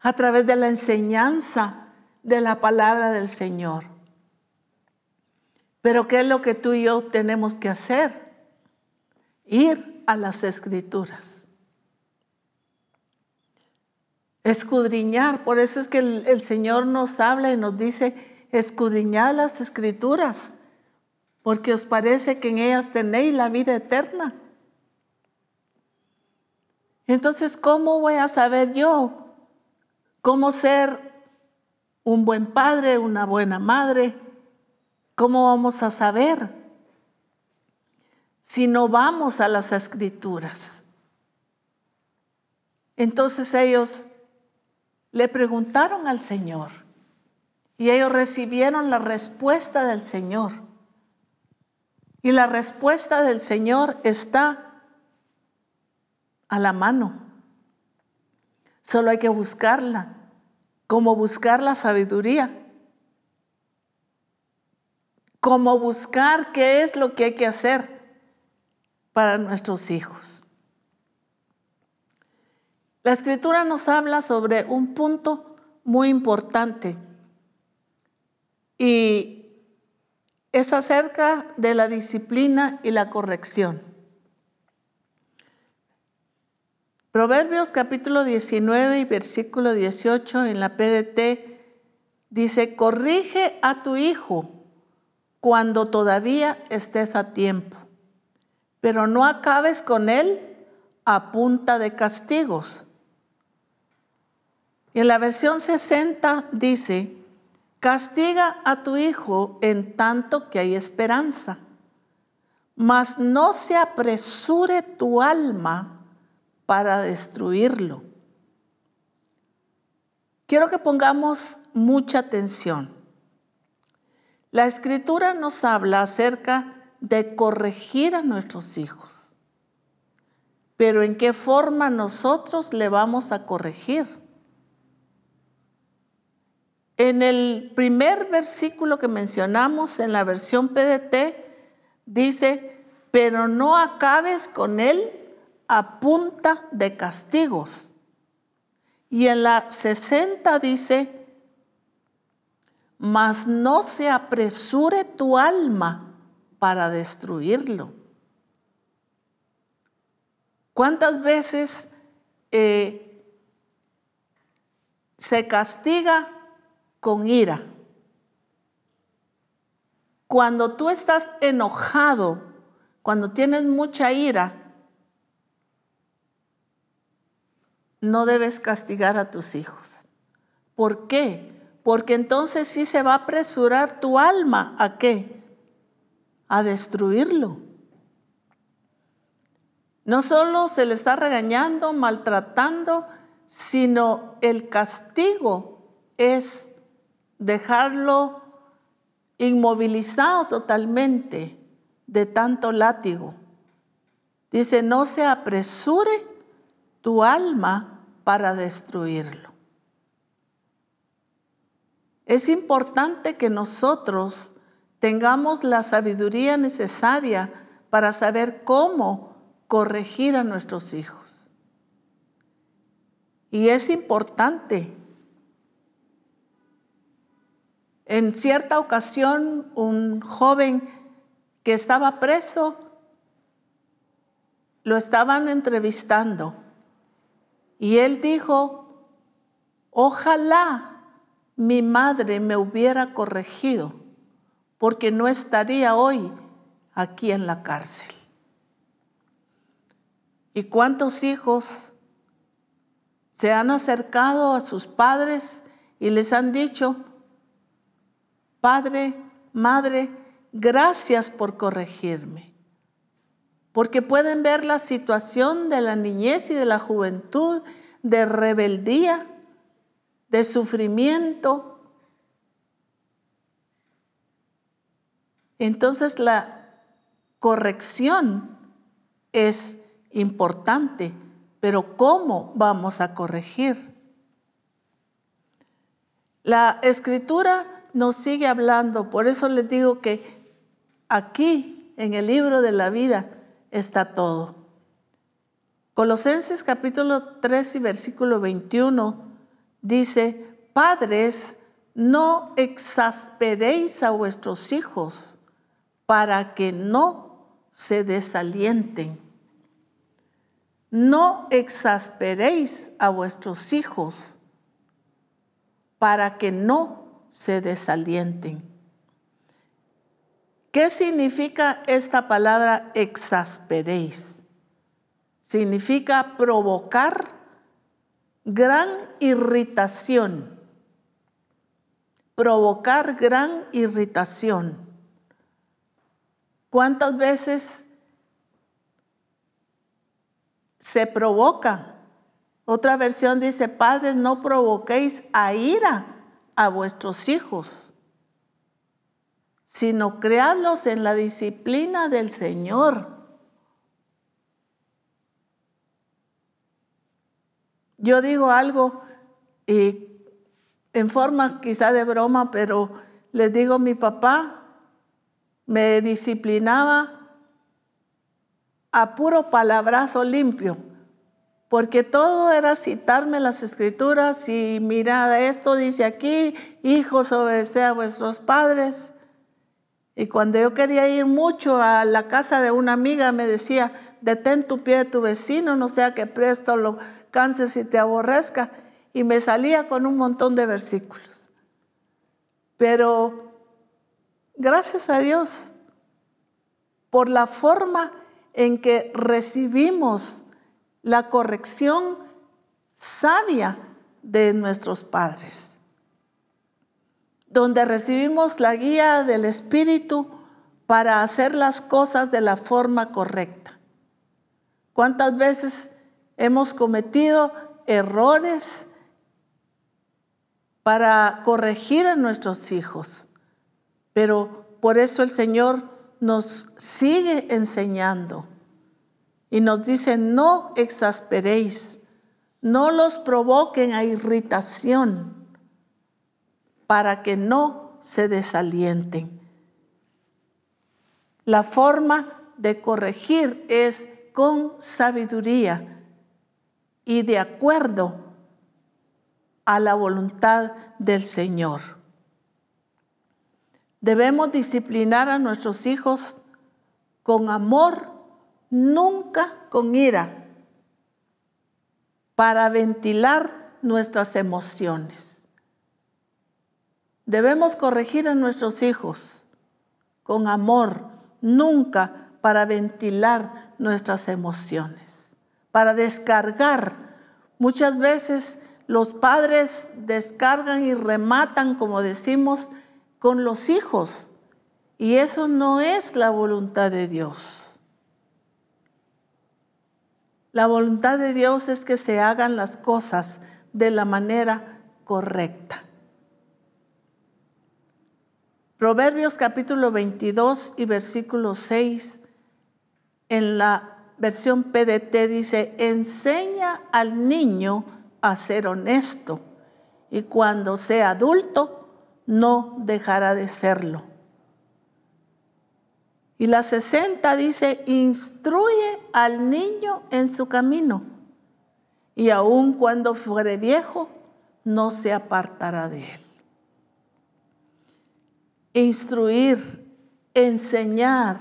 A: a través de la enseñanza de la palabra del Señor. Pero ¿qué es lo que tú y yo tenemos que hacer? Ir a las escrituras. Escudriñar. Por eso es que el, Señor nos habla y nos dice, escudriñad las escrituras, porque os parece que en ellas tenéis la vida eterna. Entonces, ¿cómo voy a saber yo cómo ser un buen padre, una buena madre? ¿Cómo vamos a saber si no vamos a las escrituras? Entonces ellos le preguntaron al Señor y ellos recibieron la respuesta del Señor. Y la respuesta del Señor está a la mano. Solo hay que buscarla, como buscar la sabiduría como buscar qué es lo que hay que hacer para nuestros hijos. La escritura nos habla sobre un punto muy importante y es acerca de la disciplina y la corrección. Proverbios capítulo 19 y versículo 18 en la PDT dice, corrige a tu hijo cuando todavía estés a tiempo, pero no acabes con él a punta de castigos. Y en la versión 60 dice, castiga a tu hijo en tanto que hay esperanza, mas no se apresure tu alma para destruirlo. Quiero que pongamos mucha atención. La escritura nos habla acerca de corregir a nuestros hijos. Pero ¿en qué forma nosotros le vamos a corregir? En el primer versículo que mencionamos en la versión PDT dice, pero no acabes con él a punta de castigos. Y en la 60 dice, mas no se apresure tu alma para destruirlo. ¿Cuántas veces eh, se castiga con ira? Cuando tú estás enojado, cuando tienes mucha ira, no debes castigar a tus hijos. ¿Por qué? porque entonces sí se va a apresurar tu alma a qué? A destruirlo. No solo se le está regañando, maltratando, sino el castigo es dejarlo inmovilizado totalmente de tanto látigo. Dice, no se apresure tu alma para destruirlo. Es importante que nosotros tengamos la sabiduría necesaria para saber cómo corregir a nuestros hijos. Y es importante. En cierta ocasión, un joven que estaba preso, lo estaban entrevistando y él dijo, ojalá mi madre me hubiera corregido porque no estaría hoy aquí en la cárcel. ¿Y cuántos hijos se han acercado a sus padres y les han dicho, Padre, Madre, gracias por corregirme? Porque pueden ver la situación de la niñez y de la juventud, de rebeldía, de sufrimiento, Entonces la corrección es importante, pero ¿cómo vamos a corregir? La escritura nos sigue hablando, por eso les digo que aquí en el libro de la vida está todo. Colosenses capítulo 3 y versículo 21 dice, Padres, no exasperéis a vuestros hijos para que no se desalienten. No exasperéis a vuestros hijos para que no se desalienten. ¿Qué significa esta palabra exasperéis? Significa provocar gran irritación. Provocar gran irritación. ¿Cuántas veces se provoca? Otra versión dice, padres, no provoquéis a ira a vuestros hijos, sino creadlos en la disciplina del Señor. Yo digo algo y en forma quizá de broma, pero les digo, mi papá me disciplinaba a puro palabrazo limpio, porque todo era citarme las escrituras y mira, esto dice aquí, hijos, obedece a vuestros padres. Y cuando yo quería ir mucho a la casa de una amiga, me decía, detén tu pie de tu vecino, no sea que presto lo canses y te aborrezca. Y me salía con un montón de versículos. Pero Gracias a Dios por la forma en que recibimos la corrección sabia de nuestros padres, donde recibimos la guía del Espíritu para hacer las cosas de la forma correcta. ¿Cuántas veces hemos cometido errores para corregir a nuestros hijos? Pero por eso el Señor nos sigue enseñando y nos dice, no exasperéis, no los provoquen a irritación para que no se desalienten. La forma de corregir es con sabiduría y de acuerdo a la voluntad del Señor. Debemos disciplinar a nuestros hijos con amor, nunca con ira, para ventilar nuestras emociones. Debemos corregir a nuestros hijos con amor, nunca para ventilar nuestras emociones, para descargar. Muchas veces los padres descargan y rematan, como decimos, con los hijos. Y eso no es la voluntad de Dios. La voluntad de Dios es que se hagan las cosas de la manera correcta. Proverbios capítulo 22 y versículo 6 en la versión PDT dice, enseña al niño a ser honesto y cuando sea adulto no dejará de serlo. Y la 60 dice, instruye al niño en su camino, y aun cuando fuere viejo, no se apartará de él. Instruir, enseñar,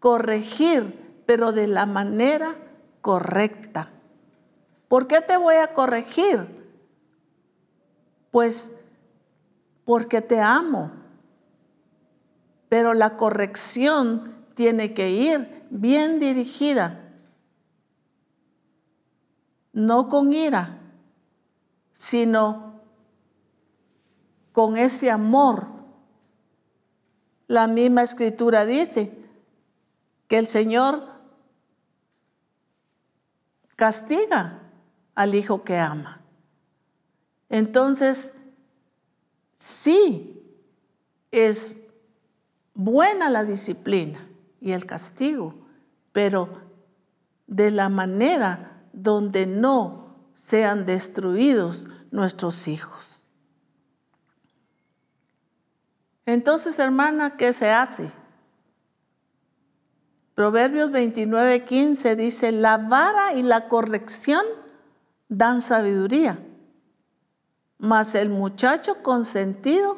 A: corregir, pero de la manera correcta. ¿Por qué te voy a corregir? Pues porque te amo. Pero la corrección tiene que ir bien dirigida, no con ira, sino con ese amor. La misma escritura dice que el Señor castiga al hijo que ama. Entonces, sí es buena la disciplina y el castigo, pero de la manera donde no sean destruidos nuestros hijos. Entonces, hermana, ¿qué se hace? Proverbios 29, 15 dice, la vara y la corrección dan sabiduría, mas el muchacho consentido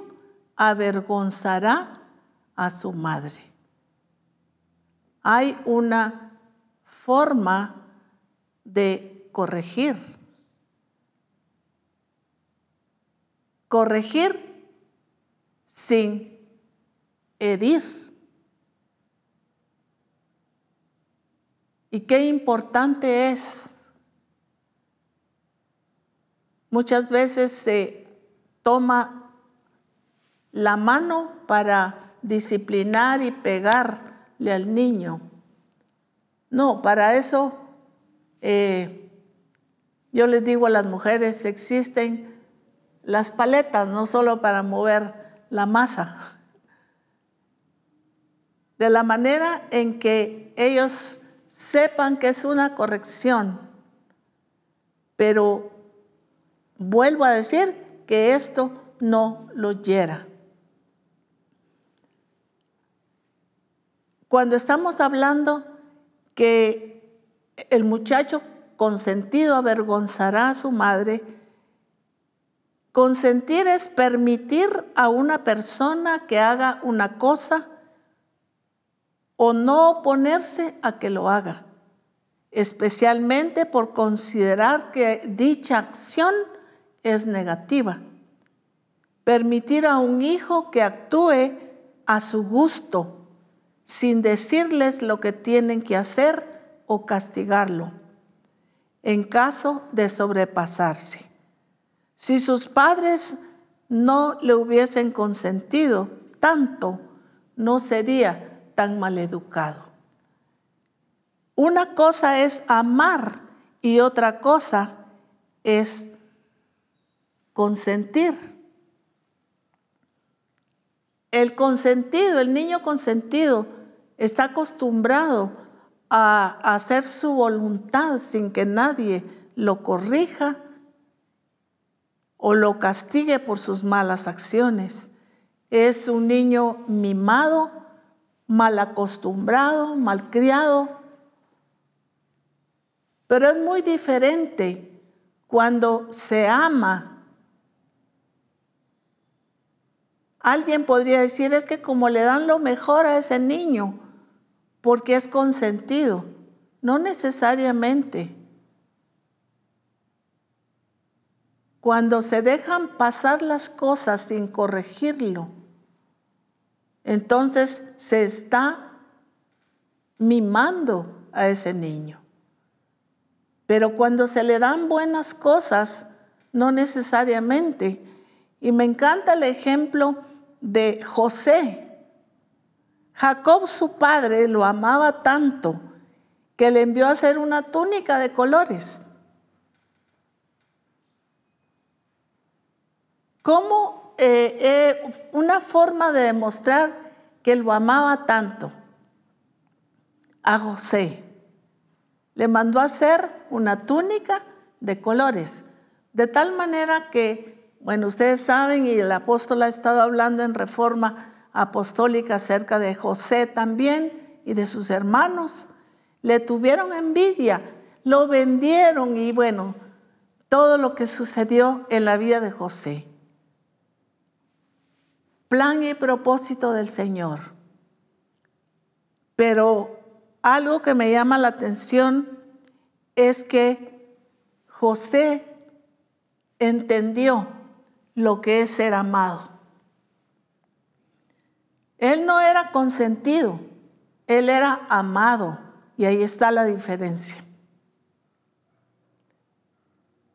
A: avergonzará a su madre. Hay una forma de corregir. Corregir sin herir. Y qué importante es Muchas veces se toma la mano para disciplinar y pegarle al niño. No, para eso eh, yo les digo a las mujeres, existen las paletas, no solo para mover la masa. De la manera en que ellos sepan que es una corrección, pero Vuelvo a decir que esto no lo hiera. Cuando estamos hablando que el muchacho consentido avergonzará a su madre, consentir es permitir a una persona que haga una cosa o no oponerse a que lo haga, especialmente por considerar que dicha acción es negativa. Permitir a un hijo que actúe a su gusto, sin decirles lo que tienen que hacer o castigarlo, en caso de sobrepasarse. Si sus padres no le hubiesen consentido tanto, no sería tan maleducado. Una cosa es amar y otra cosa es consentir. El consentido, el niño consentido, está acostumbrado a hacer su voluntad sin que nadie lo corrija o lo castigue por sus malas acciones. Es un niño mimado, mal acostumbrado, malcriado. Pero es muy diferente cuando se ama Alguien podría decir, es que como le dan lo mejor a ese niño, porque es consentido. No necesariamente. Cuando se dejan pasar las cosas sin corregirlo, entonces se está mimando a ese niño. Pero cuando se le dan buenas cosas, no necesariamente. Y me encanta el ejemplo de José. Jacob, su padre, lo amaba tanto que le envió a hacer una túnica de colores. ¿Cómo eh, eh, una forma de demostrar que lo amaba tanto a José? Le mandó a hacer una túnica de colores, de tal manera que bueno, ustedes saben, y el apóstol ha estado hablando en reforma apostólica acerca de José también y de sus hermanos. Le tuvieron envidia, lo vendieron y bueno, todo lo que sucedió en la vida de José. Plan y propósito del Señor. Pero algo que me llama la atención es que José entendió lo que es ser amado. Él no era consentido, él era amado. Y ahí está la diferencia.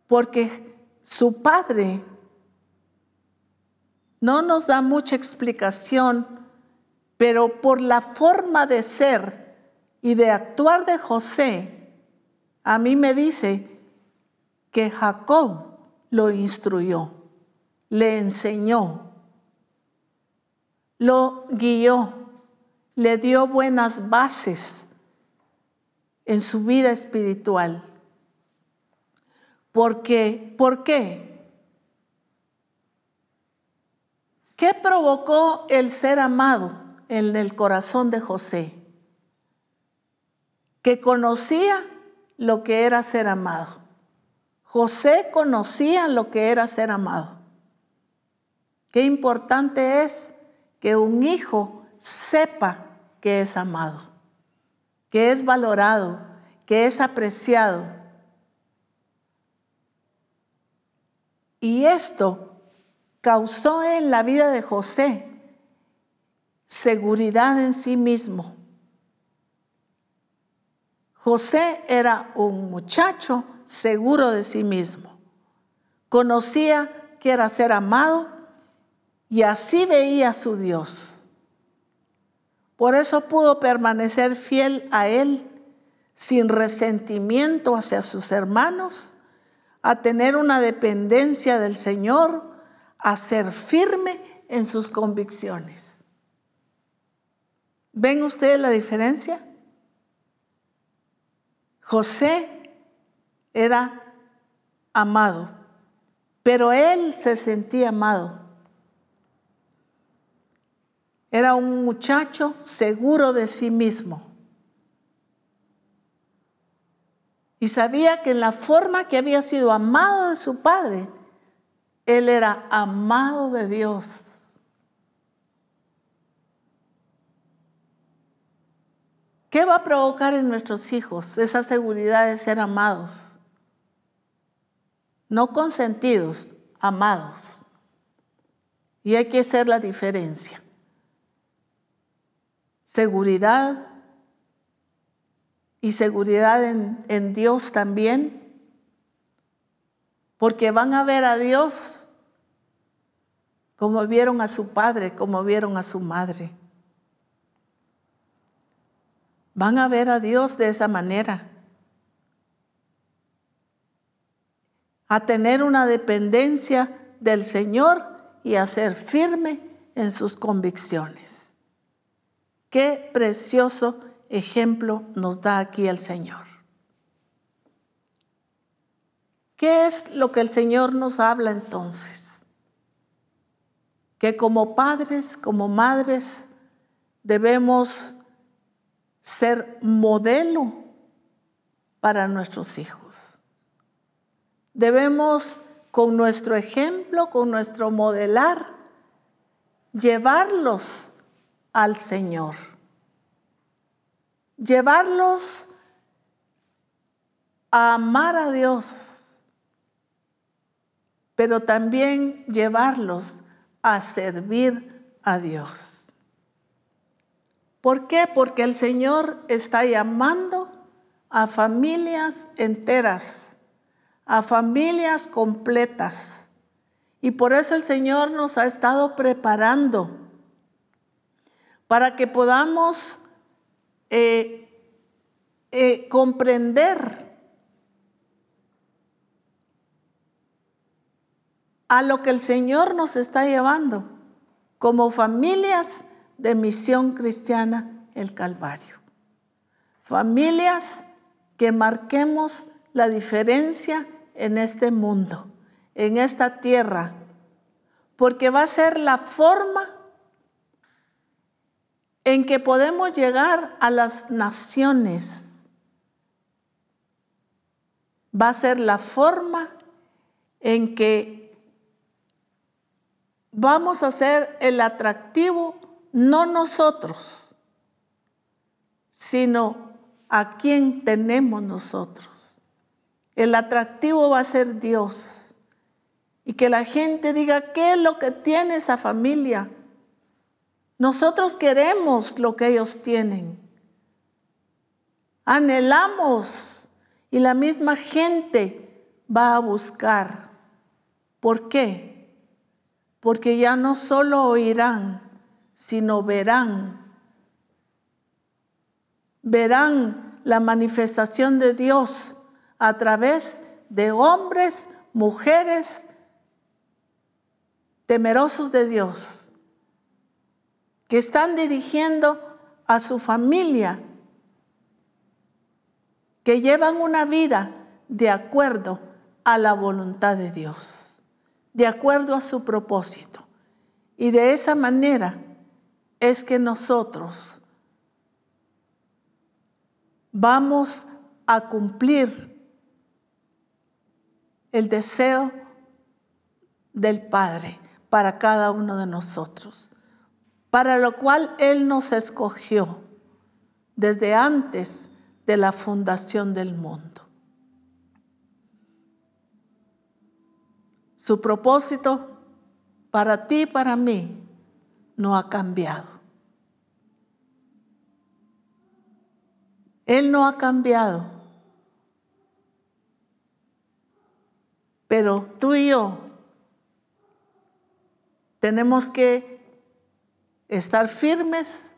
A: Porque su padre no nos da mucha explicación, pero por la forma de ser y de actuar de José, a mí me dice que Jacob lo instruyó, le enseñó, lo guió, le dio buenas bases en su vida espiritual. Porque, ¿por qué? ¿Qué provocó el ser amado en el corazón de José? Que conocía lo que era ser amado. José conocía lo que era ser amado. Qué importante es que un hijo sepa que es amado, que es valorado, que es apreciado. Y esto causó en la vida de José seguridad en sí mismo. José era un muchacho seguro de sí mismo. Conocía que era ser amado y así veía a su Dios. Por eso pudo permanecer fiel a Él sin resentimiento hacia sus hermanos, a tener una dependencia del Señor, a ser firme en sus convicciones. ¿Ven ustedes la diferencia? José era amado, pero él se sentía amado. Era un muchacho seguro de sí mismo. Y sabía que en la forma que había sido amado de su padre, él era amado de Dios. ¿Qué va a provocar en nuestros hijos esa seguridad de ser amados? No consentidos, amados. Y hay que hacer la diferencia. Seguridad y seguridad en, Dios también, porque van a ver a Dios como vieron a su padre, como vieron a su madre. Van a ver a Dios de esa manera. A tener una dependencia del Señor y a ser firme en sus convicciones. Qué precioso ejemplo nos da aquí el Señor. ¿Qué es lo que el Señor nos habla entonces? Que como padres, como madres, debemos ser modelo para nuestros hijos. Debemos con nuestro ejemplo, con nuestro modelar, llevarlos al Señor. Llevarlos a amar a Dios, pero también llevarlos a servir a Dios. ¿Por qué? Porque el Señor está llamando a familias enteras, a familias completas. Y por eso el Señor nos ha estado preparando para que podamos eh, eh, comprender a lo que el Señor nos está llevando como familias de Misión Cristiana el Calvario. Familias que marquemos la diferencia en este mundo, en esta tierra porque va a ser la forma en que podemos llegar a las naciones. Va a ser la forma en que vamos a ser el atractivo, no nosotros, sino a quien tenemos nosotros. El atractivo va a ser Dios. Y que la gente diga, ¿qué es lo que tiene esa familia? Nosotros queremos lo que ellos tienen. Anhelamos y la misma gente va a buscar. ¿Por qué? Porque ya no solo oirán, sino verán. Verán la manifestación de Dios a través de hombres, mujeres temerosos de Dios que están dirigiendo a su familia, que llevan una vida de acuerdo a la voluntad de Dios, de acuerdo a su propósito. Y de esa manera es que nosotros vamos a cumplir el deseo del Padre para cada uno de nosotros para lo cual Él nos escogió desde antes de la fundación del mundo. Su propósito para ti y para mí no ha cambiado. Él no ha cambiado. Pero tú y yo tenemos que estar firmes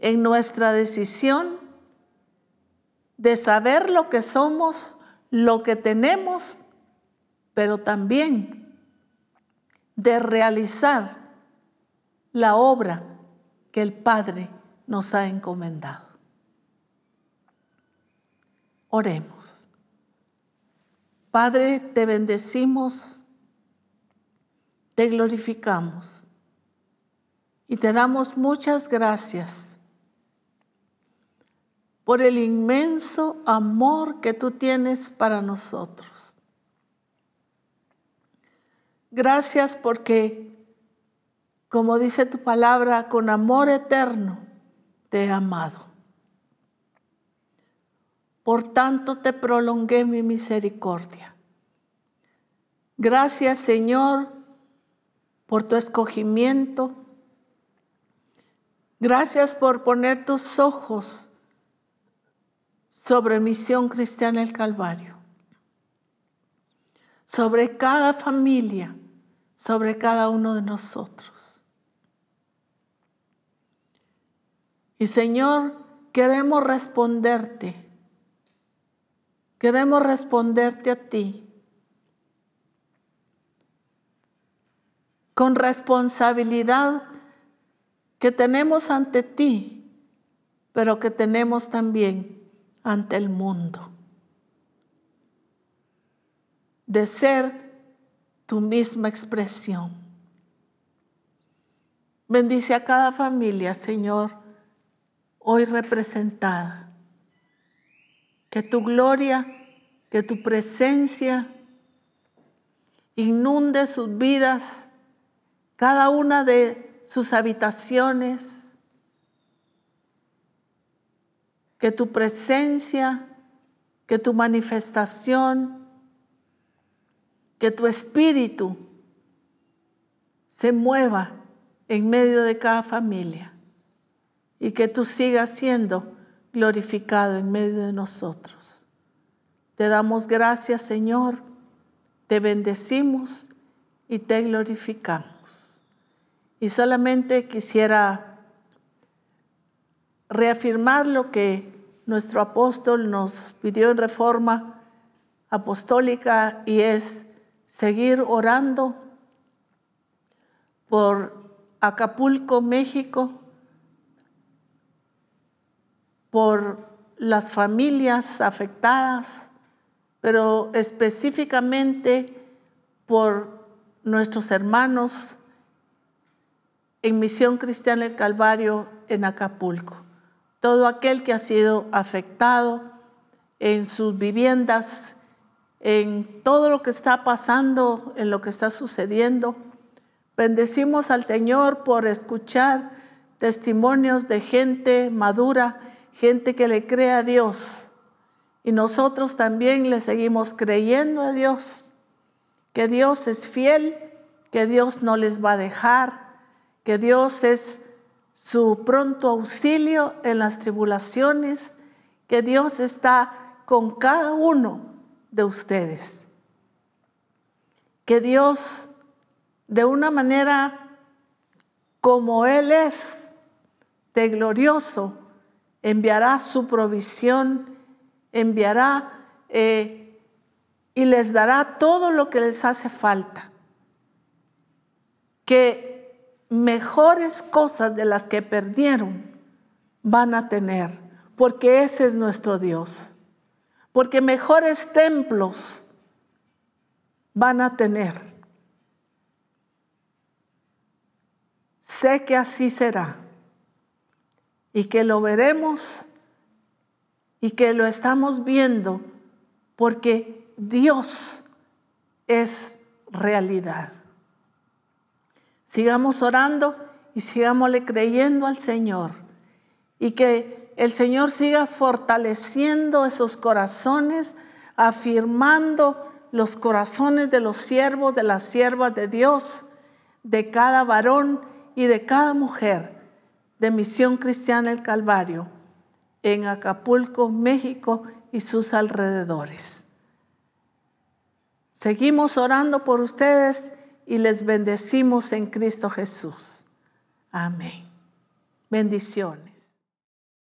A: en nuestra decisión de saber lo que somos, lo que tenemos, pero también de realizar la obra que el Padre nos ha encomendado. Oremos. Padre, te bendecimos, te glorificamos y te damos muchas gracias por el inmenso amor que tú tienes para nosotros. Gracias porque, como dice tu palabra, con amor eterno te he amado. Por tanto te prolongué mi misericordia. Gracias Señor por tu escogimiento Gracias por poner tus ojos sobre Misión Cristiana el Calvario, sobre cada familia, sobre cada uno de nosotros. Y Señor, queremos responderte, queremos responderte a ti con responsabilidad que tenemos ante ti, pero que tenemos también ante el mundo. De ser tu misma expresión. Bendice a cada familia, Señor, hoy representada. Que tu gloria, que tu presencia inunde sus vidas, cada una de sus habitaciones, que tu presencia, que tu manifestación, que tu espíritu se mueva en medio de cada familia y que tú sigas siendo glorificado en medio de nosotros. Te damos gracias, Señor, te bendecimos y te glorificamos. Y solamente quisiera reafirmar lo que nuestro apóstol nos pidió en reforma apostólica y es seguir orando por Acapulco, México, por las familias afectadas, pero específicamente por nuestros hermanos en Misión Cristiana el Calvario en Acapulco. Todo aquel que ha sido afectado en sus viviendas, en todo lo que está pasando, en lo que está sucediendo. Bendecimos al Señor por escuchar testimonios de gente madura, gente que le cree a Dios. Y nosotros también le seguimos creyendo a Dios, que Dios es fiel, que Dios no les va a dejar, que Dios es su pronto auxilio en las tribulaciones, que Dios está con cada uno de ustedes. Que Dios, de una manera como Él es, de glorioso, enviará su provisión, enviará eh, y les dará todo lo que les hace falta. Que mejores cosas de las que perdieron van a tener, porque ese es nuestro Dios. Porque mejores templos van a tener. Sé que así será y que lo veremos y que lo estamos viendo porque Dios es realidad. Sigamos orando y sigámosle creyendo al Señor. Y que el Señor siga fortaleciendo esos corazones, afirmando los corazones de los siervos, de las siervas de Dios, de cada varón y de cada mujer de Misión Cristiana el Calvario en Acapulco, México y sus alrededores. Seguimos orando por ustedes y les bendecimos en Cristo Jesús. Amén. Bendiciones.